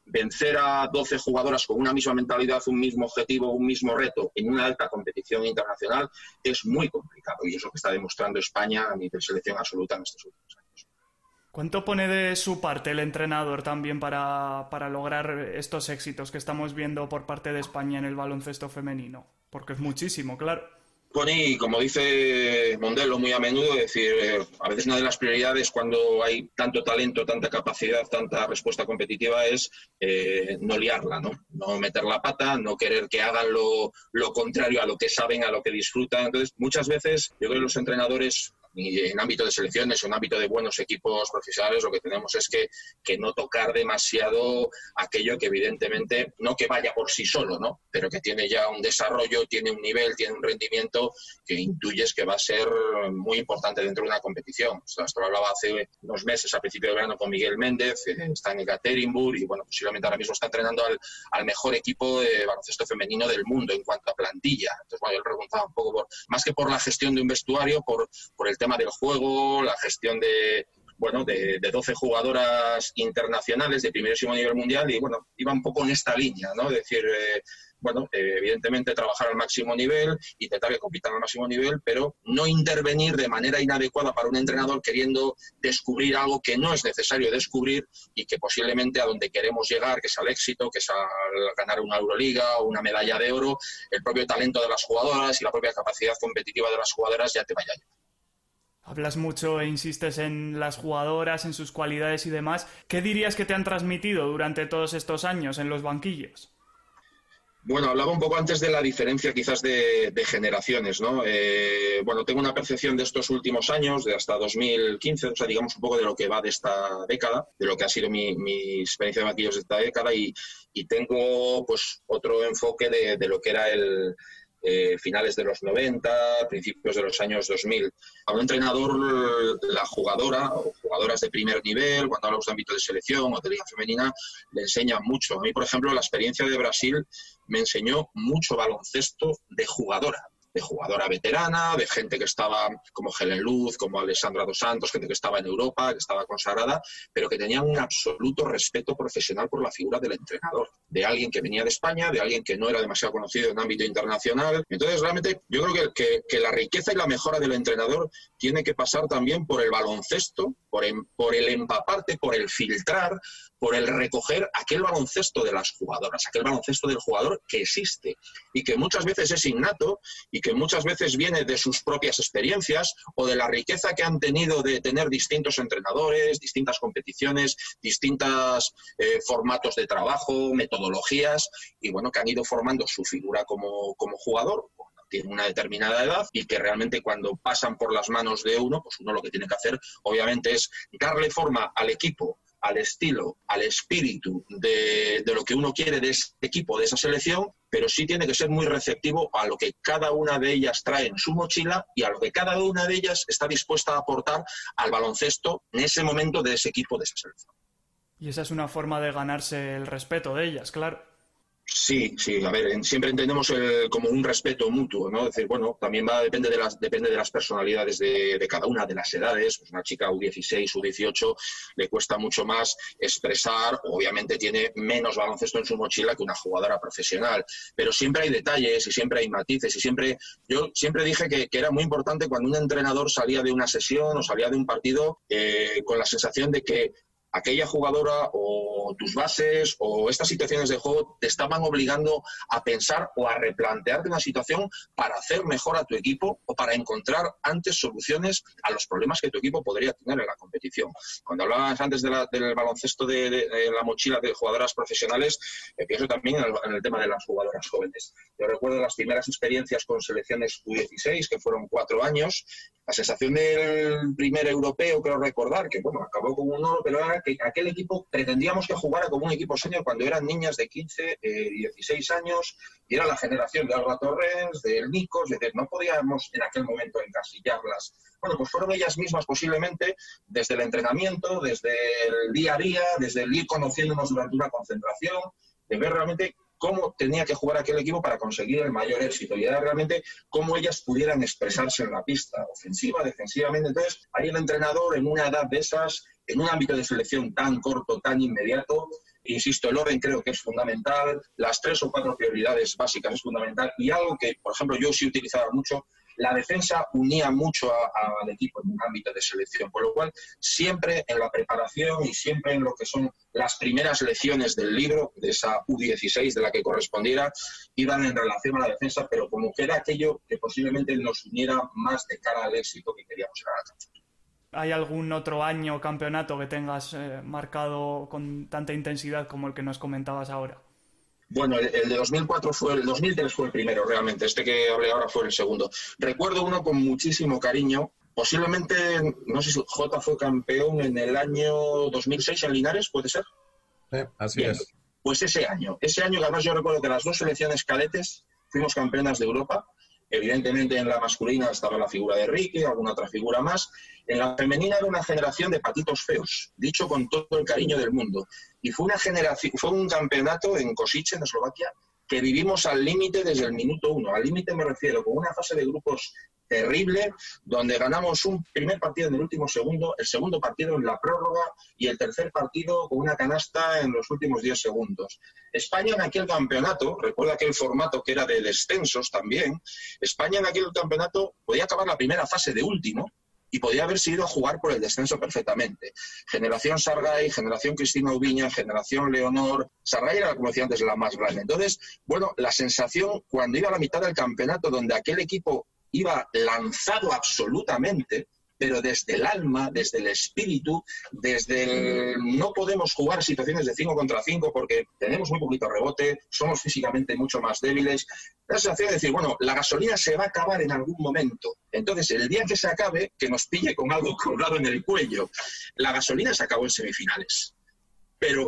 vencer a 12 jugadoras con una misma mentalidad, un mismo objetivo, un mismo reto en una alta competición internacional es muy complicado y es lo que está demostrando España a nivel selección absoluta en estos últimos años. ¿Cuánto pone de su parte el entrenador también para, para, lograr estos éxitos que estamos viendo por parte de España en el baloncesto femenino? Porque es muchísimo, claro. Pone, como dice Mondelo muy a menudo, decir, eh, a veces una de las prioridades cuando hay tanto talento, tanta capacidad, tanta respuesta competitiva es eh, no liarla, ¿no? No meter la pata, no querer que hagan lo, lo contrario a lo que saben, a lo que disfrutan. Entonces, muchas veces yo creo que los entrenadores y en ámbito de selecciones o en ámbito de buenos equipos profesionales, lo que tenemos es que, que, no tocar demasiado aquello que evidentemente, no que vaya por sí solo, ¿no? pero que tiene ya un desarrollo, tiene un nivel, tiene un rendimiento que intuyes que va a ser muy importante dentro de una competición. Esto lo hablaba hace unos meses, a principio de verano, con Miguel Méndez, está en Ekaterinburg y bueno, posiblemente ahora mismo está entrenando al, al, mejor equipo de baloncesto femenino del mundo en cuanto a plantilla. Entonces, bueno, yo le preguntaba un poco, por, más que por la gestión de un vestuario, por, por el tema del juego, la gestión de, bueno, de, de, 12 jugadoras internacionales de primerísimo nivel mundial y bueno, iba un poco en esta línea, ¿no? Es decir, eh, bueno, eh, evidentemente trabajar al máximo nivel, intentar que compitan al máximo nivel, pero no intervenir de manera inadecuada para un entrenador queriendo descubrir algo que no es necesario descubrir y que posiblemente a donde queremos llegar, que es al éxito, que es a ganar una Euroliga o una medalla de oro, el propio talento de las jugadoras y la propia capacidad competitiva de las jugadoras ya te vaya llevando. Hablas mucho e insistes en las jugadoras, en sus cualidades y demás. ¿Qué dirías que te han transmitido durante todos estos años en los banquillos? Bueno, hablaba un poco antes de la diferencia quizás de, generaciones, ¿no? Eh, bueno, tengo una percepción de estos últimos años, de hasta 2015, o sea, digamos un poco de lo que va de esta década, de lo que ha sido mi, mi experiencia de banquillos de esta década y, tengo pues otro enfoque de lo que era el, eh, finales de los 90, principios de los años 2000. A un entrenador, la jugadora o jugadoras de primer nivel, cuando hablamos de ámbito de selección o de liga femenina, le enseña mucho. A mí, por ejemplo, la experiencia de Brasil me enseñó mucho baloncesto de jugadora. De jugadora veterana, de gente que estaba como Helen Luz, como Alessandra Dos Santos, gente que estaba en Europa, que estaba consagrada, pero que tenían un absoluto respeto profesional por la figura del entrenador, de alguien que venía de España, de alguien que no era demasiado conocido en ámbito internacional. Entonces, realmente, yo creo que, que, la riqueza y la mejora del entrenador tiene que pasar también por el baloncesto, por, por el empaparte, por el filtrar, por el recoger aquel baloncesto de las jugadoras, aquel baloncesto del jugador que existe y que muchas veces es innato y que muchas veces viene de sus propias experiencias o de la riqueza que han tenido de tener distintos entrenadores, distintas competiciones, distintos eh, formatos de trabajo, metodologías y bueno, que han ido formando su figura como jugador tiene una determinada edad y que realmente cuando pasan por las manos de uno, pues uno lo que tiene que hacer obviamente es darle forma al equipo al estilo, al espíritu de, lo que uno quiere de ese equipo, de esa selección, pero sí tiene que ser muy receptivo a lo que cada una de ellas trae en su mochila y a lo que cada una de ellas está dispuesta a aportar al baloncesto en ese momento de ese equipo, de esa selección. Y esa es una forma de ganarse el respeto de ellas, claro. Sí, sí, a ver, siempre entendemos el, como un respeto mutuo, ¿no? Es decir, bueno, también va, depende de las, depende de las personalidades de, cada una, de las edades. Pues una chica U16, U18 le cuesta mucho más expresar, obviamente tiene menos baloncesto en su mochila que una jugadora profesional, pero siempre hay detalles y siempre hay matices y siempre, yo siempre dije que, era muy importante cuando un entrenador salía de una sesión o salía de un partido eh, con la sensación de que aquella jugadora o tus bases o estas situaciones de juego te estaban obligando a pensar o a replantearte una situación para hacer mejor a tu equipo o para encontrar antes soluciones a los problemas que tu equipo podría tener en la competición. Cuando hablabas antes del baloncesto de, la mochila de jugadoras profesionales, eh, pienso también en el, tema de las jugadoras jóvenes. Yo recuerdo las primeras experiencias con selecciones U16, que fueron cuatro años. La sensación del primer europeo, creo recordar, que bueno, acabó con un oro, pero era que aquel equipo pretendíamos que jugara como un equipo senior cuando eran niñas de 15, eh, 16 años y era la generación de Alba Torrens, de Nicos, es decir, no podíamos en aquel momento encasillarlas. Bueno, pues fueron ellas mismas posiblemente desde el entrenamiento, desde el día a día, desde el ir conociéndonos durante una concentración, de ver realmente cómo tenía que jugar aquel equipo para conseguir el mayor éxito y era realmente cómo ellas pudieran expresarse en la pista, ofensiva, defensivamente. Entonces, ahí el entrenador en una edad de esas en un ámbito de selección tan corto, tan inmediato, insisto, el orden creo que es fundamental, las tres o cuatro prioridades básicas es fundamental y algo que, por ejemplo, yo sí utilizaba mucho, la defensa unía mucho al equipo en un ámbito de selección, por lo cual siempre en la preparación y siempre en lo que son las primeras lecciones del libro, de esa U16 de la que correspondiera, iban en relación a la defensa, pero como que era aquello que posiblemente nos uniera más de cara al éxito que queríamos alcanzar. ¿Hay algún otro año o campeonato que tengas eh, marcado con tanta intensidad como el que nos comentabas ahora? Bueno, el, de 2004 fue el 2003 fue el primero realmente. Este que hablé ahora fue el segundo. Recuerdo uno con muchísimo cariño. Posiblemente, no sé si J fue campeón en el año 2006 en Linares, ¿puede ser? Sí, así es. Pues ese año, ese año además yo recuerdo que las dos selecciones cadetes fuimos campeonas de Europa Evidentemente en la masculina estaba la figura de Ricky, alguna otra figura más. En la femenina era una generación de patitos feos, dicho con todo el cariño del mundo. Y fue una generación, fue un campeonato en Kosice, en Eslovaquia, que vivimos al límite desde el minuto uno. Al límite me refiero con una fase de grupos terrible, donde ganamos un primer partido en el último segundo, el segundo partido en la prórroga y el tercer partido con una canasta en los últimos 10 segundos. España en aquel campeonato, recuerda aquel formato que era de descensos también, España en aquel campeonato podía acabar la primera fase de último y podía haber sido a jugar por el descenso perfectamente. Generación Sargay, generación Cristina Ubiña, generación Leonor. Sargay era, como decía antes, la más grande. Entonces, bueno, la sensación cuando iba a la mitad del campeonato, donde aquel equipo iba lanzado absolutamente, pero desde el alma, desde el espíritu, desde el no podemos jugar situaciones de 5 contra 5 porque tenemos muy poquito rebote, somos físicamente mucho más débiles. La sensación de decir, bueno, la gasolina se va a acabar en algún momento. Entonces, el día que se acabe, que nos pille con algo colgado en el cuello. La gasolina se acabó en semifinales pero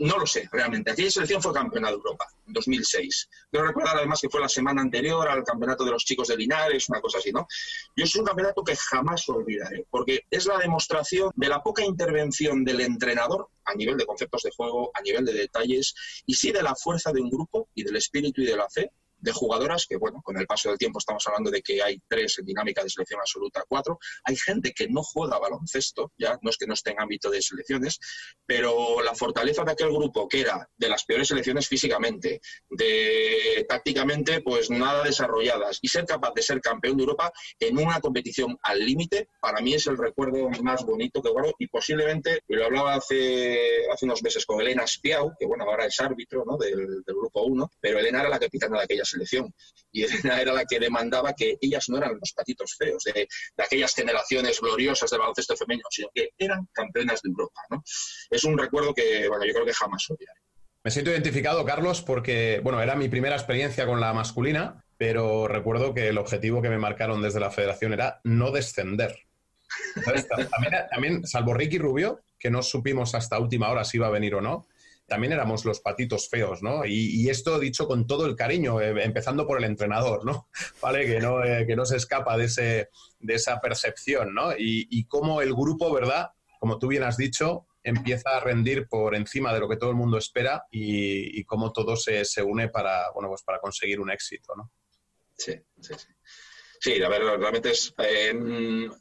no, lo sé realmente. Aquella selección fue campeona de Europa en 2006. Quiero recordar además que fue la semana anterior al campeonato de los chicos de Linares, una cosa así, ¿no? Yo es un campeonato que jamás olvidaré, porque es la demostración de la poca intervención del entrenador a nivel de conceptos de juego, a nivel de detalles, y sí de la fuerza de un grupo y del espíritu y de la fe de jugadoras, que bueno, con el paso del tiempo estamos hablando de que hay tres en dinámica de selección absoluta, cuatro. Hay gente que no juega baloncesto, ya no es que no esté en ámbito de selecciones, pero la fortaleza de aquel grupo, que era de las peores selecciones físicamente, de tácticamente, pues nada desarrolladas, y ser capaz de ser campeón de Europa en una competición al límite, para mí es el recuerdo más bonito que guardo, y posiblemente, y lo hablaba hace, hace unos meses con Elena Spiau, que bueno, ahora es árbitro ¿no? del, del grupo 1, pero Elena era la capitana de aquella selección, y Elena era la que demandaba que ellas no eran los patitos feos de, de aquellas generaciones gloriosas del baloncesto femenino, sino que eran campeonas de Europa. ¿no? Es un recuerdo que, bueno, yo creo que jamás olvidaré. Me siento identificado, Carlos, porque, bueno, era mi primera experiencia con la masculina, pero recuerdo que el objetivo que me marcaron desde la federación era no descender. También, también, salvo Ricky Rubio, que no supimos hasta última hora si iba a venir o no, también éramos los patitos feos, ¿no? Y, esto dicho con todo el cariño, eh, empezando por el entrenador, ¿no? ¿Vale? Que no, eh, que no se escapa de, ese, de esa percepción, ¿no? Y, y cómo el grupo, ¿verdad? Como tú bien has dicho, empieza a rendir por encima de lo que todo el mundo espera y, y cómo todo se, se, une para, bueno, pues para conseguir un éxito, ¿no? Sí, sí, sí. Sí, a ver, realmente es, eh,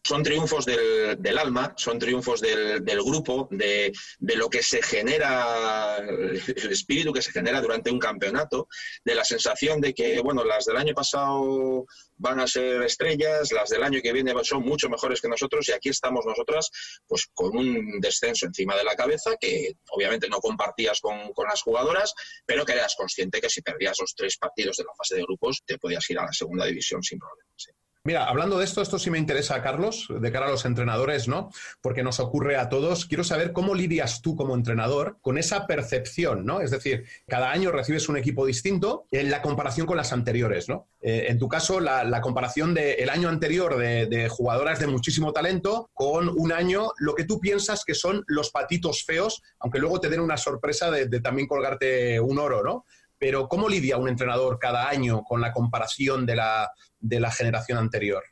son triunfos del, del, alma, son triunfos del, del grupo, de, de, lo que se genera, el espíritu que se genera durante un campeonato, de la sensación de que, bueno, las del año pasado van a ser estrellas, las del año que viene son mucho mejores que nosotros y aquí estamos nosotras pues con un descenso encima de la cabeza que obviamente no compartías con, con las jugadoras, pero que eras consciente que si perdías los tres partidos de la fase de grupos te podías ir a la segunda división sin problemas. Mira, hablando de esto, esto sí me interesa, Carlos, de cara a los entrenadores, ¿no? Porque nos ocurre a todos. Quiero saber cómo lidias tú como entrenador con esa percepción, ¿no? Es decir, cada año recibes un equipo distinto en la comparación con las anteriores, ¿no? Eh, en tu caso, la, comparación del de año anterior de, de, jugadoras de muchísimo talento con un año, lo que tú piensas que son los patitos feos, aunque luego te den una sorpresa de, de también colgarte un oro, ¿no? Pero ¿cómo lidia un entrenador cada año con la comparación de la, de la generación anterior?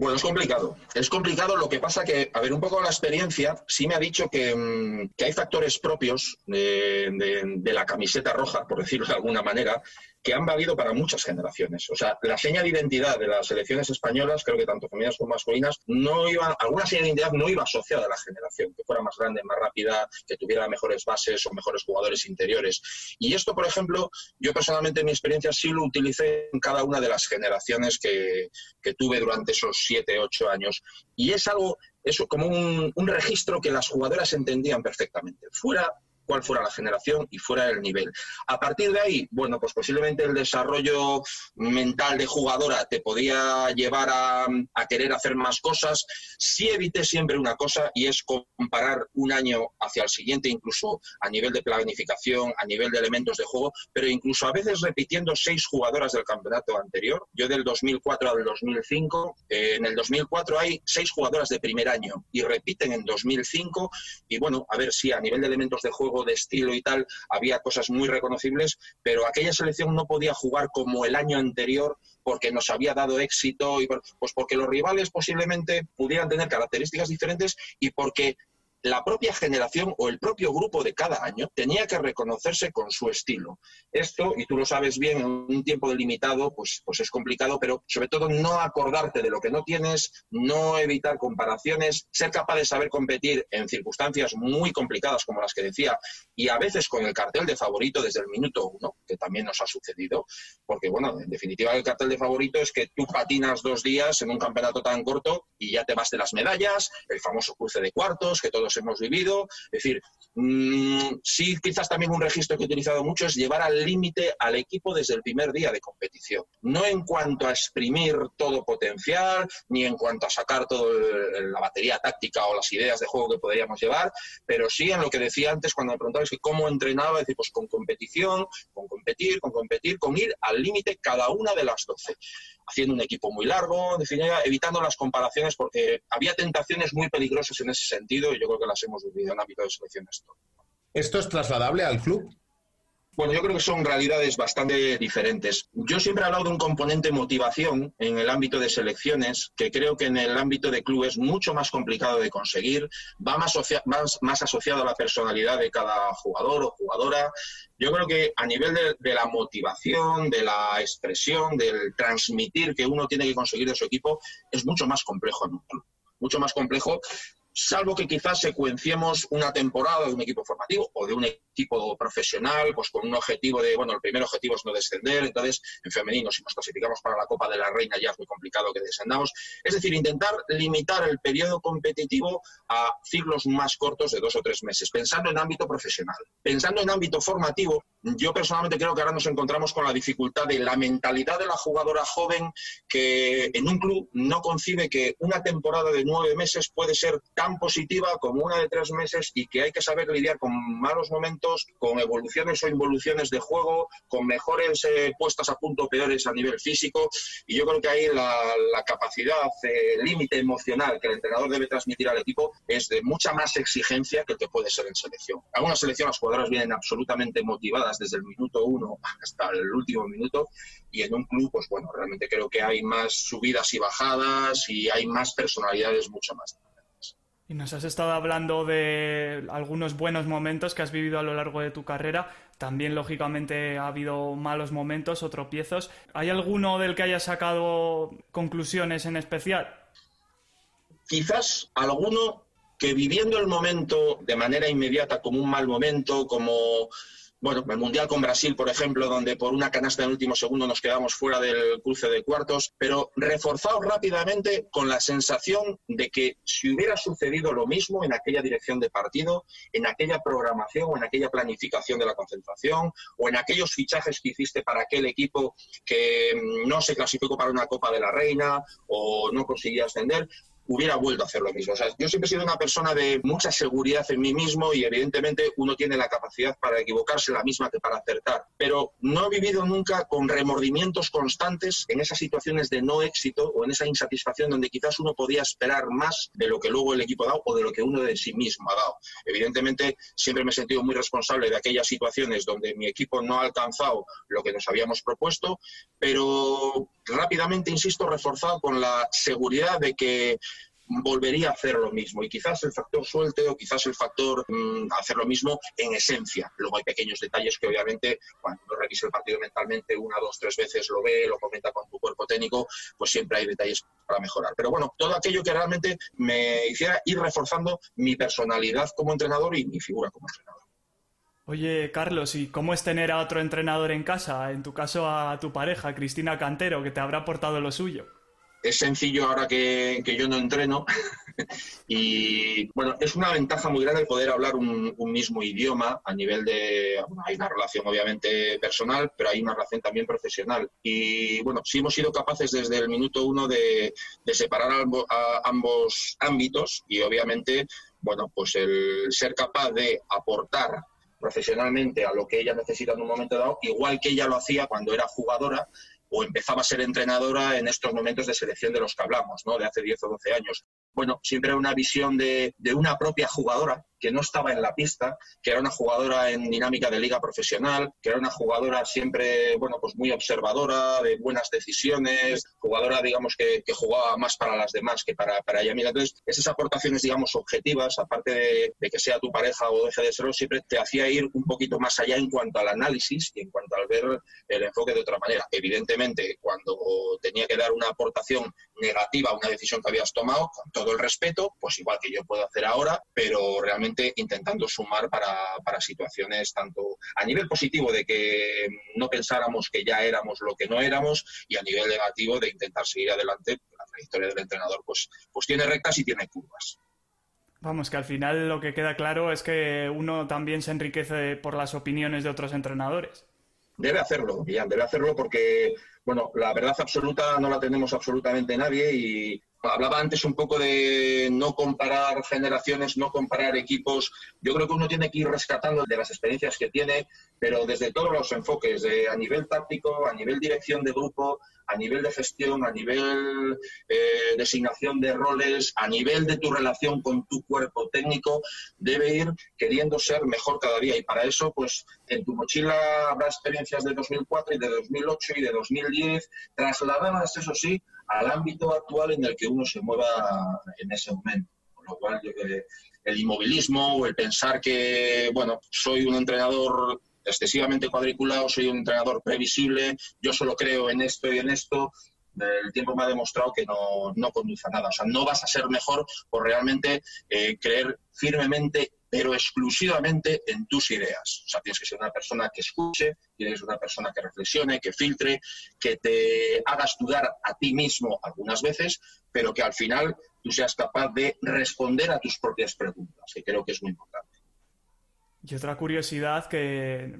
Bueno, es complicado. Es complicado. Lo que pasa que, a ver, un poco la experiencia sí me ha dicho que, que hay factores propios de, de, la camiseta roja, por decirlo de alguna manera, que han valido para muchas generaciones. O sea, la seña de identidad de las selecciones españolas, creo que tanto femeninas como masculinas, no iba, alguna seña de identidad no iba asociada a la generación, que fuera más grande, más rápida, que tuviera mejores bases o mejores jugadores interiores. Y esto, por ejemplo, yo personalmente en mi experiencia sí lo utilicé en cada una de las generaciones que, que tuve durante esos siete, ocho años. Y es algo, eso como un, un registro que las jugadoras entendían perfectamente. Fuera cuál fuera la generación y fuera el nivel. A partir de ahí, bueno, pues posiblemente el desarrollo mental de jugadora te podía llevar a, querer hacer más cosas. Sí evité siempre una cosa y es comparar un año hacia el siguiente, incluso a nivel de planificación, a nivel de elementos de juego, pero incluso a veces repitiendo seis jugadoras del campeonato anterior. Yo del 2004 al 2005, eh, en el 2004 hay seis jugadoras de primer año y repiten en 2005 y bueno, a ver si a nivel de elementos de juego de estilo y tal, había cosas muy reconocibles, pero aquella selección no podía jugar como el año anterior porque nos había dado éxito, y pues porque los rivales posiblemente pudieran tener características diferentes y porque la propia generación o el propio grupo de cada año tenía que reconocerse con su estilo. Esto, y tú lo sabes bien, en un tiempo delimitado, pues, pues es complicado, pero sobre todo no acordarte de lo que no tienes, no evitar comparaciones, ser capaz de saber competir en circunstancias muy complicadas como las que decía, y a veces con el cartel de favorito desde el minuto uno, que también nos ha sucedido, porque bueno, en definitiva el cartel de favorito es que tú patinas dos días en un campeonato tan corto y ya te vas de las medallas, el famoso cruce de cuartos, que todos hemos vivido. Es decir, mmm, sí, quizás también un registro que he utilizado mucho es llevar al límite al equipo desde el primer día de competición. No en cuanto a exprimir todo potencial, ni en cuanto a sacar toda la batería táctica o las ideas de juego que podríamos llevar, pero sí en lo que decía antes cuando me preguntabas que cómo entrenaba, decir, pues con competición, con competir, con competir, con ir al límite cada una de las doce haciendo un equipo muy largo, evitando las comparaciones porque había tentaciones muy peligrosas en ese sentido y yo que las hemos vivido en ámbito de selecciones. ¿Esto es trasladable al club? Bueno, yo creo que son realidades bastante diferentes. Yo siempre he hablado de un componente motivación en el ámbito de selecciones, que creo que en el ámbito de clubes es mucho más complicado de conseguir, va más, más, asociado a la personalidad de cada jugador o jugadora. Yo creo que a nivel de, de la motivación, de la expresión, del transmitir que uno tiene que conseguir de su equipo, es mucho más complejo en un club mucho más complejo salvo que quizás secuenciemos una temporada de un equipo formativo o de un equipo profesional, pues con un objetivo de, bueno, el primer objetivo es no descender, entonces en femenino si nos clasificamos para la Copa de la Reina ya es muy complicado que descendamos. Es decir, intentar limitar el periodo competitivo a ciclos más cortos de dos o tres meses, pensando en ámbito profesional. Pensando en ámbito formativo, yo personalmente creo que ahora nos encontramos con la dificultad de la mentalidad de la jugadora joven que en un club no concibe que una temporada de nueve meses puede ser tan positiva como una de tres meses y que hay que saber lidiar con malos momentos, con evoluciones o involuciones de juego, con mejores eh, puestas a punto peores a nivel físico. Y yo creo que ahí la, capacidad, el límite emocional que el entrenador debe transmitir al equipo es de mucha más exigencia que el que puede ser en selección. En alguna selección las jugadoras vienen absolutamente motivadas desde el minuto uno hasta el último minuto y en un club, pues bueno, realmente creo que hay más subidas y bajadas y hay más personalidades mucho más. Y nos has estado hablando de algunos buenos momentos que has vivido a lo largo de tu carrera. También, lógicamente, ha habido malos momentos o tropiezos. ¿Hay alguno del que hayas sacado conclusiones en especial? Quizás alguno que viviendo el momento de manera inmediata como un mal momento, como bueno, el Mundial con Brasil, por ejemplo, donde por una canasta en el último segundo nos quedamos fuera del cruce de cuartos, pero reforzado rápidamente con la sensación de que si hubiera sucedido lo mismo en aquella dirección de partido, en aquella programación o en aquella planificación de la concentración o en aquellos fichajes que hiciste para aquel equipo que no se clasificó para una Copa de la Reina o no conseguía ascender, hubiera vuelto a hacer lo mismo. O sea, yo siempre he sido una persona de mucha seguridad en mí mismo y evidentemente uno tiene la capacidad para equivocarse la misma que para acertar, pero no he vivido nunca con remordimientos constantes en esas situaciones de no éxito o en esa insatisfacción donde quizás uno podía esperar más de lo que luego el equipo ha dado o de lo que uno de sí mismo ha dado. Evidentemente siempre me he sentido muy responsable de aquellas situaciones donde mi equipo no ha alcanzado lo que nos habíamos propuesto, pero rápidamente, insisto, reforzado con la seguridad de que volvería a hacer lo mismo. Y quizás el factor suelte o quizás el factor mm, hacer lo mismo en esencia. Luego hay pequeños detalles que obviamente cuando uno revisa el partido mentalmente una, dos, tres veces lo ve, lo comenta con tu cuerpo técnico, pues siempre hay detalles para mejorar. Pero bueno, todo aquello que realmente me hiciera ir reforzando mi personalidad como entrenador y mi figura como entrenador. Oye, Carlos, ¿y cómo es tener a otro entrenador en casa? En tu caso, a tu pareja, Cristina Cantero, que te habrá aportado lo suyo es sencillo ahora que, yo no entreno y bueno, es una ventaja muy grande poder hablar un, mismo idioma a nivel de, hay una relación obviamente personal, pero hay una relación también profesional. Y bueno, sí hemos sido capaces desde el minuto uno de, separar a ambos ámbitos y obviamente, bueno, pues el ser capaz de aportar profesionalmente a lo que ella necesita en un momento dado, igual que ella lo hacía cuando era jugadora, o empezaba a ser entrenadora en estos momentos de selección de los que hablamos, ¿no? de hace 10 o 12 años. Bueno, siempre una visión de, de una propia jugadora que no estaba en la pista, que era una jugadora en dinámica de liga profesional, que era una jugadora siempre, bueno, pues muy observadora, de buenas decisiones, jugadora, digamos, que, jugaba más para las demás que para, para ella misma. Entonces, esas aportaciones, digamos, objetivas, aparte de, que sea tu pareja o deje de serlo, siempre te hacía ir un poquito más allá en cuanto al análisis y en cuanto al ver el enfoque de otra manera. Evidentemente, cuando tenía que dar una aportación negativa a una decisión que habías tomado, con todo el respeto, pues igual que yo puedo hacer ahora, pero realmente intentando sumar para, situaciones tanto a nivel positivo de que no pensáramos que ya éramos lo que no éramos y a nivel negativo de intentar seguir adelante. La trayectoria del entrenador pues, pues tiene rectas y tiene curvas. Vamos, que al final lo que queda claro es que uno también se enriquece por las opiniones de otros entrenadores. Debe hacerlo, Guillán, debe hacerlo porque, bueno, la verdad absoluta no la tenemos absolutamente nadie y, Hablaba antes un poco de no comparar generaciones, no comparar equipos. Yo creo que uno tiene que ir rescatando de las experiencias que tiene, pero desde todos los enfoques, de, a nivel táctico, a nivel dirección de grupo, a nivel de gestión, a nivel eh, designación de roles, a nivel de tu relación con tu cuerpo técnico, debe ir queriendo ser mejor cada día. Y para eso, pues en tu mochila habrá experiencias de 2004 y de 2008 y de 2010, trasladadas, eso sí, al ámbito actual en el que uno se mueva en ese momento. Con lo cual, eh, el inmovilismo o el pensar que, bueno, soy un entrenador excesivamente cuadriculado, soy un entrenador previsible, yo solo creo en esto y en esto, el tiempo me ha demostrado que no, no conduce a nada. O sea, no vas a ser mejor por realmente eh, creer firmemente, pero exclusivamente en tus ideas. O sea, tienes que ser una persona que escuche, tienes que ser una persona que reflexione, que filtre, que te hagas dudar a ti mismo algunas veces, pero que al final tú seas capaz de responder a tus propias preguntas, que creo que es muy importante. Y otra curiosidad que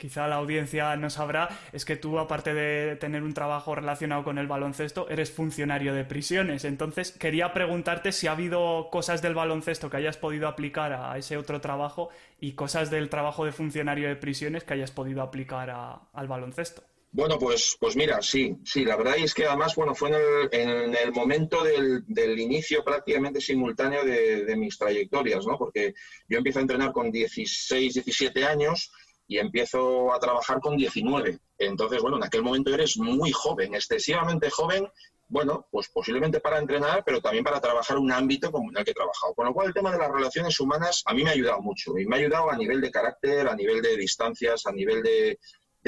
quizá la audiencia no sabrá es que tú, aparte de tener un trabajo relacionado con el baloncesto, eres funcionario de prisiones. Entonces, quería preguntarte si ha habido cosas del baloncesto que hayas podido aplicar a ese otro trabajo y cosas del trabajo de funcionario de prisiones que hayas podido aplicar al baloncesto. Bueno, pues, pues mira, sí, sí, la verdad es que además, bueno, fue en el, momento del, inicio prácticamente simultáneo de, mis trayectorias, ¿no? Porque yo empiezo a entrenar con 16, 17 años y empiezo a trabajar con 19. Entonces, bueno, en aquel momento eres muy joven, excesivamente joven, bueno, pues posiblemente para entrenar, pero también para trabajar un ámbito como en el que he trabajado. Con lo cual, el tema de las relaciones humanas a mí me ha ayudado mucho y me ha ayudado a nivel de carácter, a nivel de distancias, a nivel de,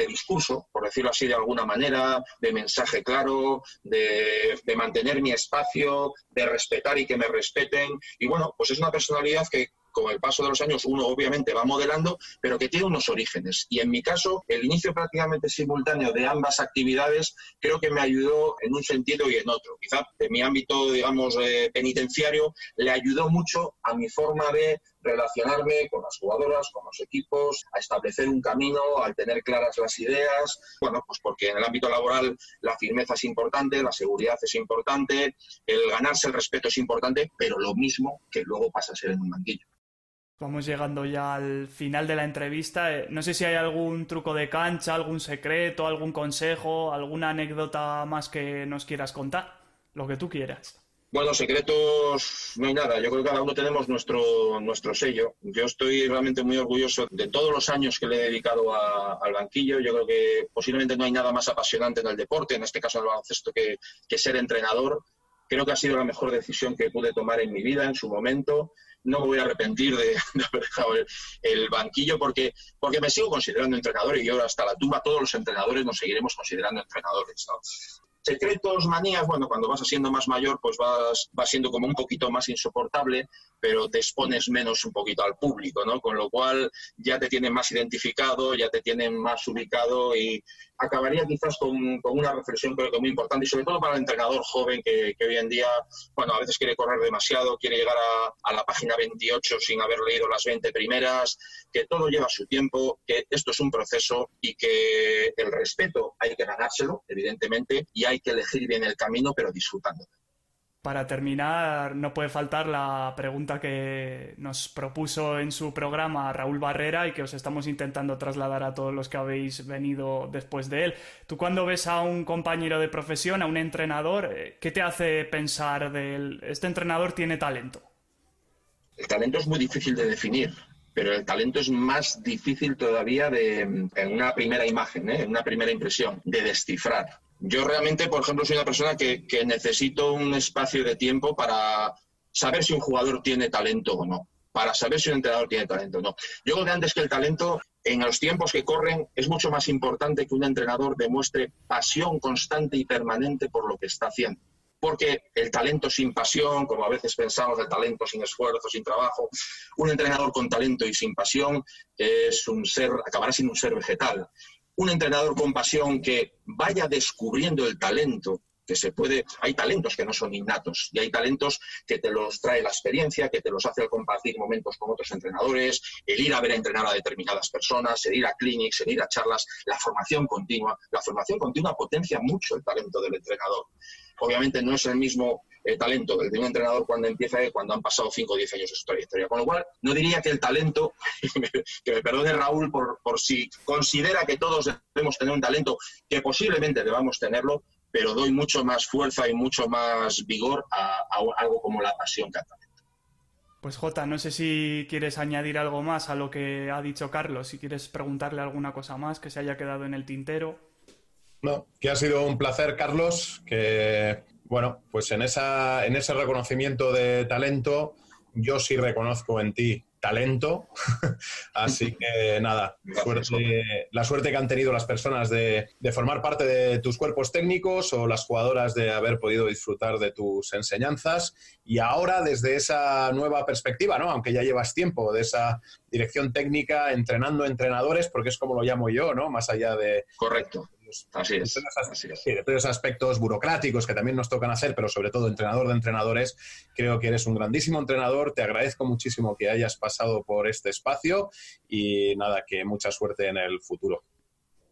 discurso, por decirlo así de alguna manera, de mensaje claro, de, mantener mi espacio, de respetar y que me respeten. Y bueno, pues es una personalidad que con el paso de los años uno obviamente va modelando, pero que tiene unos orígenes. Y en mi caso, el inicio prácticamente simultáneo de ambas actividades creo que me ayudó en un sentido y en otro. Quizá en mi ámbito, digamos, eh, penitenciario, le ayudó mucho a mi forma de relacionarme con las jugadoras, con los equipos, a establecer un camino, al tener claras las ideas. Bueno, pues porque en el ámbito laboral la firmeza es importante, la seguridad es importante, el ganarse el respeto es importante, pero lo mismo que luego pasa a ser en un banquillo. Vamos llegando ya al final de la entrevista. Eh, no sé si hay algún truco de cancha, algún secreto, algún consejo, alguna anécdota más que nos quieras contar. Lo que tú quieras. Bueno, secretos no hay nada. Yo creo que cada uno tenemos nuestro, nuestro sello. Yo estoy realmente muy orgulloso de todos los años que le he dedicado al banquillo. Yo creo que posiblemente no hay nada más apasionante en el deporte, en este caso en el baloncesto, que, que ser entrenador. Creo que ha sido la mejor decisión que pude tomar en mi vida en su momento. No me voy a arrepentir de, haber dejado el, banquillo porque, porque me sigo considerando entrenador y yo hasta la tumba todos los entrenadores nos seguiremos considerando entrenadores. Secretos, manías, bueno, cuando vas siendo más mayor, pues vas, vas siendo como un poquito más insoportable, pero te expones menos un poquito al público, ¿no? Con lo cual ya te tienen más identificado, ya te tienen más ubicado y acabaría quizás con, una reflexión creo que muy importante y sobre todo para el entrenador joven que, que hoy en día, bueno, a veces quiere correr demasiado, quiere llegar a, a la página 28 sin haber leído las 20 primeras, que todo lleva su tiempo, que esto es un proceso y que el respeto hay que ganárselo, evidentemente, y hay que elegir bien el camino, pero disfrutando. Para terminar, no puede faltar la pregunta que nos propuso en su programa Raúl Barrera y que os estamos intentando trasladar a todos los que habéis venido después de él. Tú cuando ves a un compañero de profesión, a un entrenador, eh, ¿qué te hace pensar de él? Este entrenador tiene talento. El talento es muy difícil de definir, pero el talento es más difícil todavía de, en una primera imagen, ¿eh? en una primera impresión, de descifrar. Yo realmente, por ejemplo, soy una persona que, necesito un espacio de tiempo para saber si un jugador tiene talento o no, para saber si un entrenador tiene talento o no. Yo creo que antes que el talento, en los tiempos que corren, es mucho más importante que un entrenador demuestre pasión constante y permanente por lo que está haciendo. Porque el talento sin pasión, como a veces pensamos, el talento sin esfuerzo, sin trabajo, un entrenador con talento y sin pasión es un ser, acabará siendo un ser vegetal un entrenador con pasión que vaya descubriendo el talento que se puede, hay talentos que no son innatos y hay talentos que te los trae la experiencia, que te los hace al compartir momentos con otros entrenadores, el ir a ver a entrenar a determinadas personas, el ir a clinics, el ir a charlas, la formación continua. La formación continua potencia mucho el talento del entrenador. Obviamente no es el mismo el talento de un entrenador cuando empieza cuando han pasado 5 o 10 años de su trayectoria. Con lo cual, no diría que el talento, que me perdone Raúl por, por si considera que todos debemos tener un talento, que posiblemente debamos tenerlo, pero doy mucho más fuerza y mucho más vigor a, algo como la pasión que Pues Jota, no sé si quieres añadir algo más a lo que ha dicho Carlos, si quieres preguntarle alguna cosa más que se haya quedado en el tintero. No, que ha sido un placer, Carlos, que bueno, pues en, esa, en ese reconocimiento de talento, yo sí reconozco en ti talento. Así que nada, la suerte que han tenido las personas de, formar parte de tus cuerpos técnicos o las jugadoras de haber podido disfrutar de tus enseñanzas. Y ahora, desde esa nueva perspectiva, ¿no? aunque ya llevas tiempo, de esa dirección técnica, entrenando entrenadores, porque es como lo llamo yo, ¿no? más allá de... Correcto así es. Sí, de todos los aspectos burocráticos que también nos tocan hacer, pero sobre todo entrenador de entrenadores, creo que eres un grandísimo entrenador. Te agradezco muchísimo que hayas pasado por este espacio y nada, que mucha suerte en el futuro.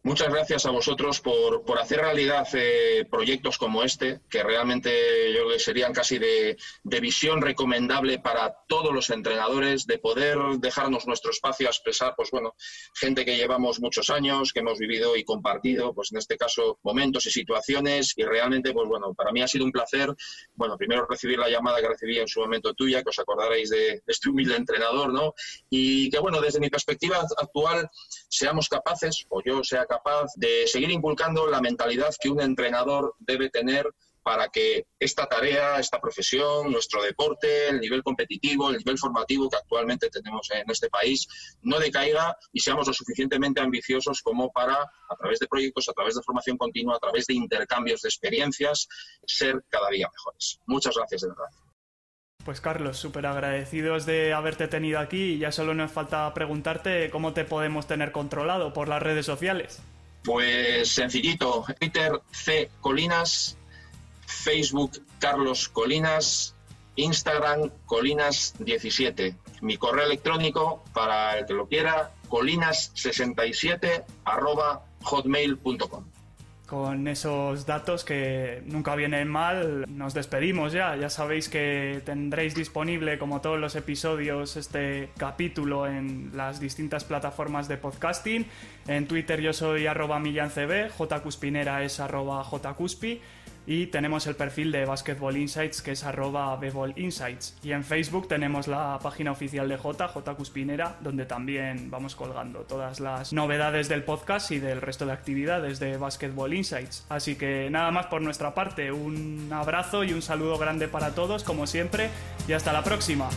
Muchas gracias a vosotros por, por hacer realidad eh, proyectos como este, que realmente yo creo que serían casi de, de, visión recomendable para todos los entrenadores, de poder dejarnos nuestro espacio a expresar, pues bueno, gente que llevamos muchos años, que hemos vivido y compartido, pues en este caso, momentos y situaciones, y realmente, pues bueno, para mí ha sido un placer, bueno, primero recibir la llamada que recibí en su momento tuya, que os acordaréis de, este humilde entrenador, ¿no? Y que bueno, desde mi perspectiva actual, seamos capaces, o yo sea capaz de seguir inculcando la mentalidad que un entrenador debe tener para que esta tarea, esta profesión, nuestro deporte, el nivel competitivo, el nivel formativo que actualmente tenemos en este país, no decaiga y seamos lo suficientemente ambiciosos como para, a través de proyectos, a través de formación continua, a través de intercambios de experiencias, ser cada día mejores. Muchas gracias de verdad. Pues Carlos, súper agradecidos de haberte tenido aquí y ya solo nos falta preguntarte cómo te podemos tener controlado por las redes sociales. Pues sencillito, Twitter C Colinas, Facebook Carlos Colinas, Instagram Colinas17. Mi correo electrónico para el que lo quiera, colinas67 hotmail.com con esos datos que nunca vienen mal, nos despedimos ya. Ya sabéis que tendréis disponible, como todos los episodios, este capítulo en las distintas plataformas de podcasting. En Twitter yo soy arroba millancb, jcuspinera es arroba jcuspi y tenemos el perfil de Basketball Insights que es arroba Insights y en Facebook tenemos la página oficial de J, J Cuspinera, donde también vamos colgando todas las novedades del podcast y del resto de actividades de Basketball Insights. Así que nada más por nuestra parte, un abrazo y un saludo grande para todos como siempre y hasta la próxima.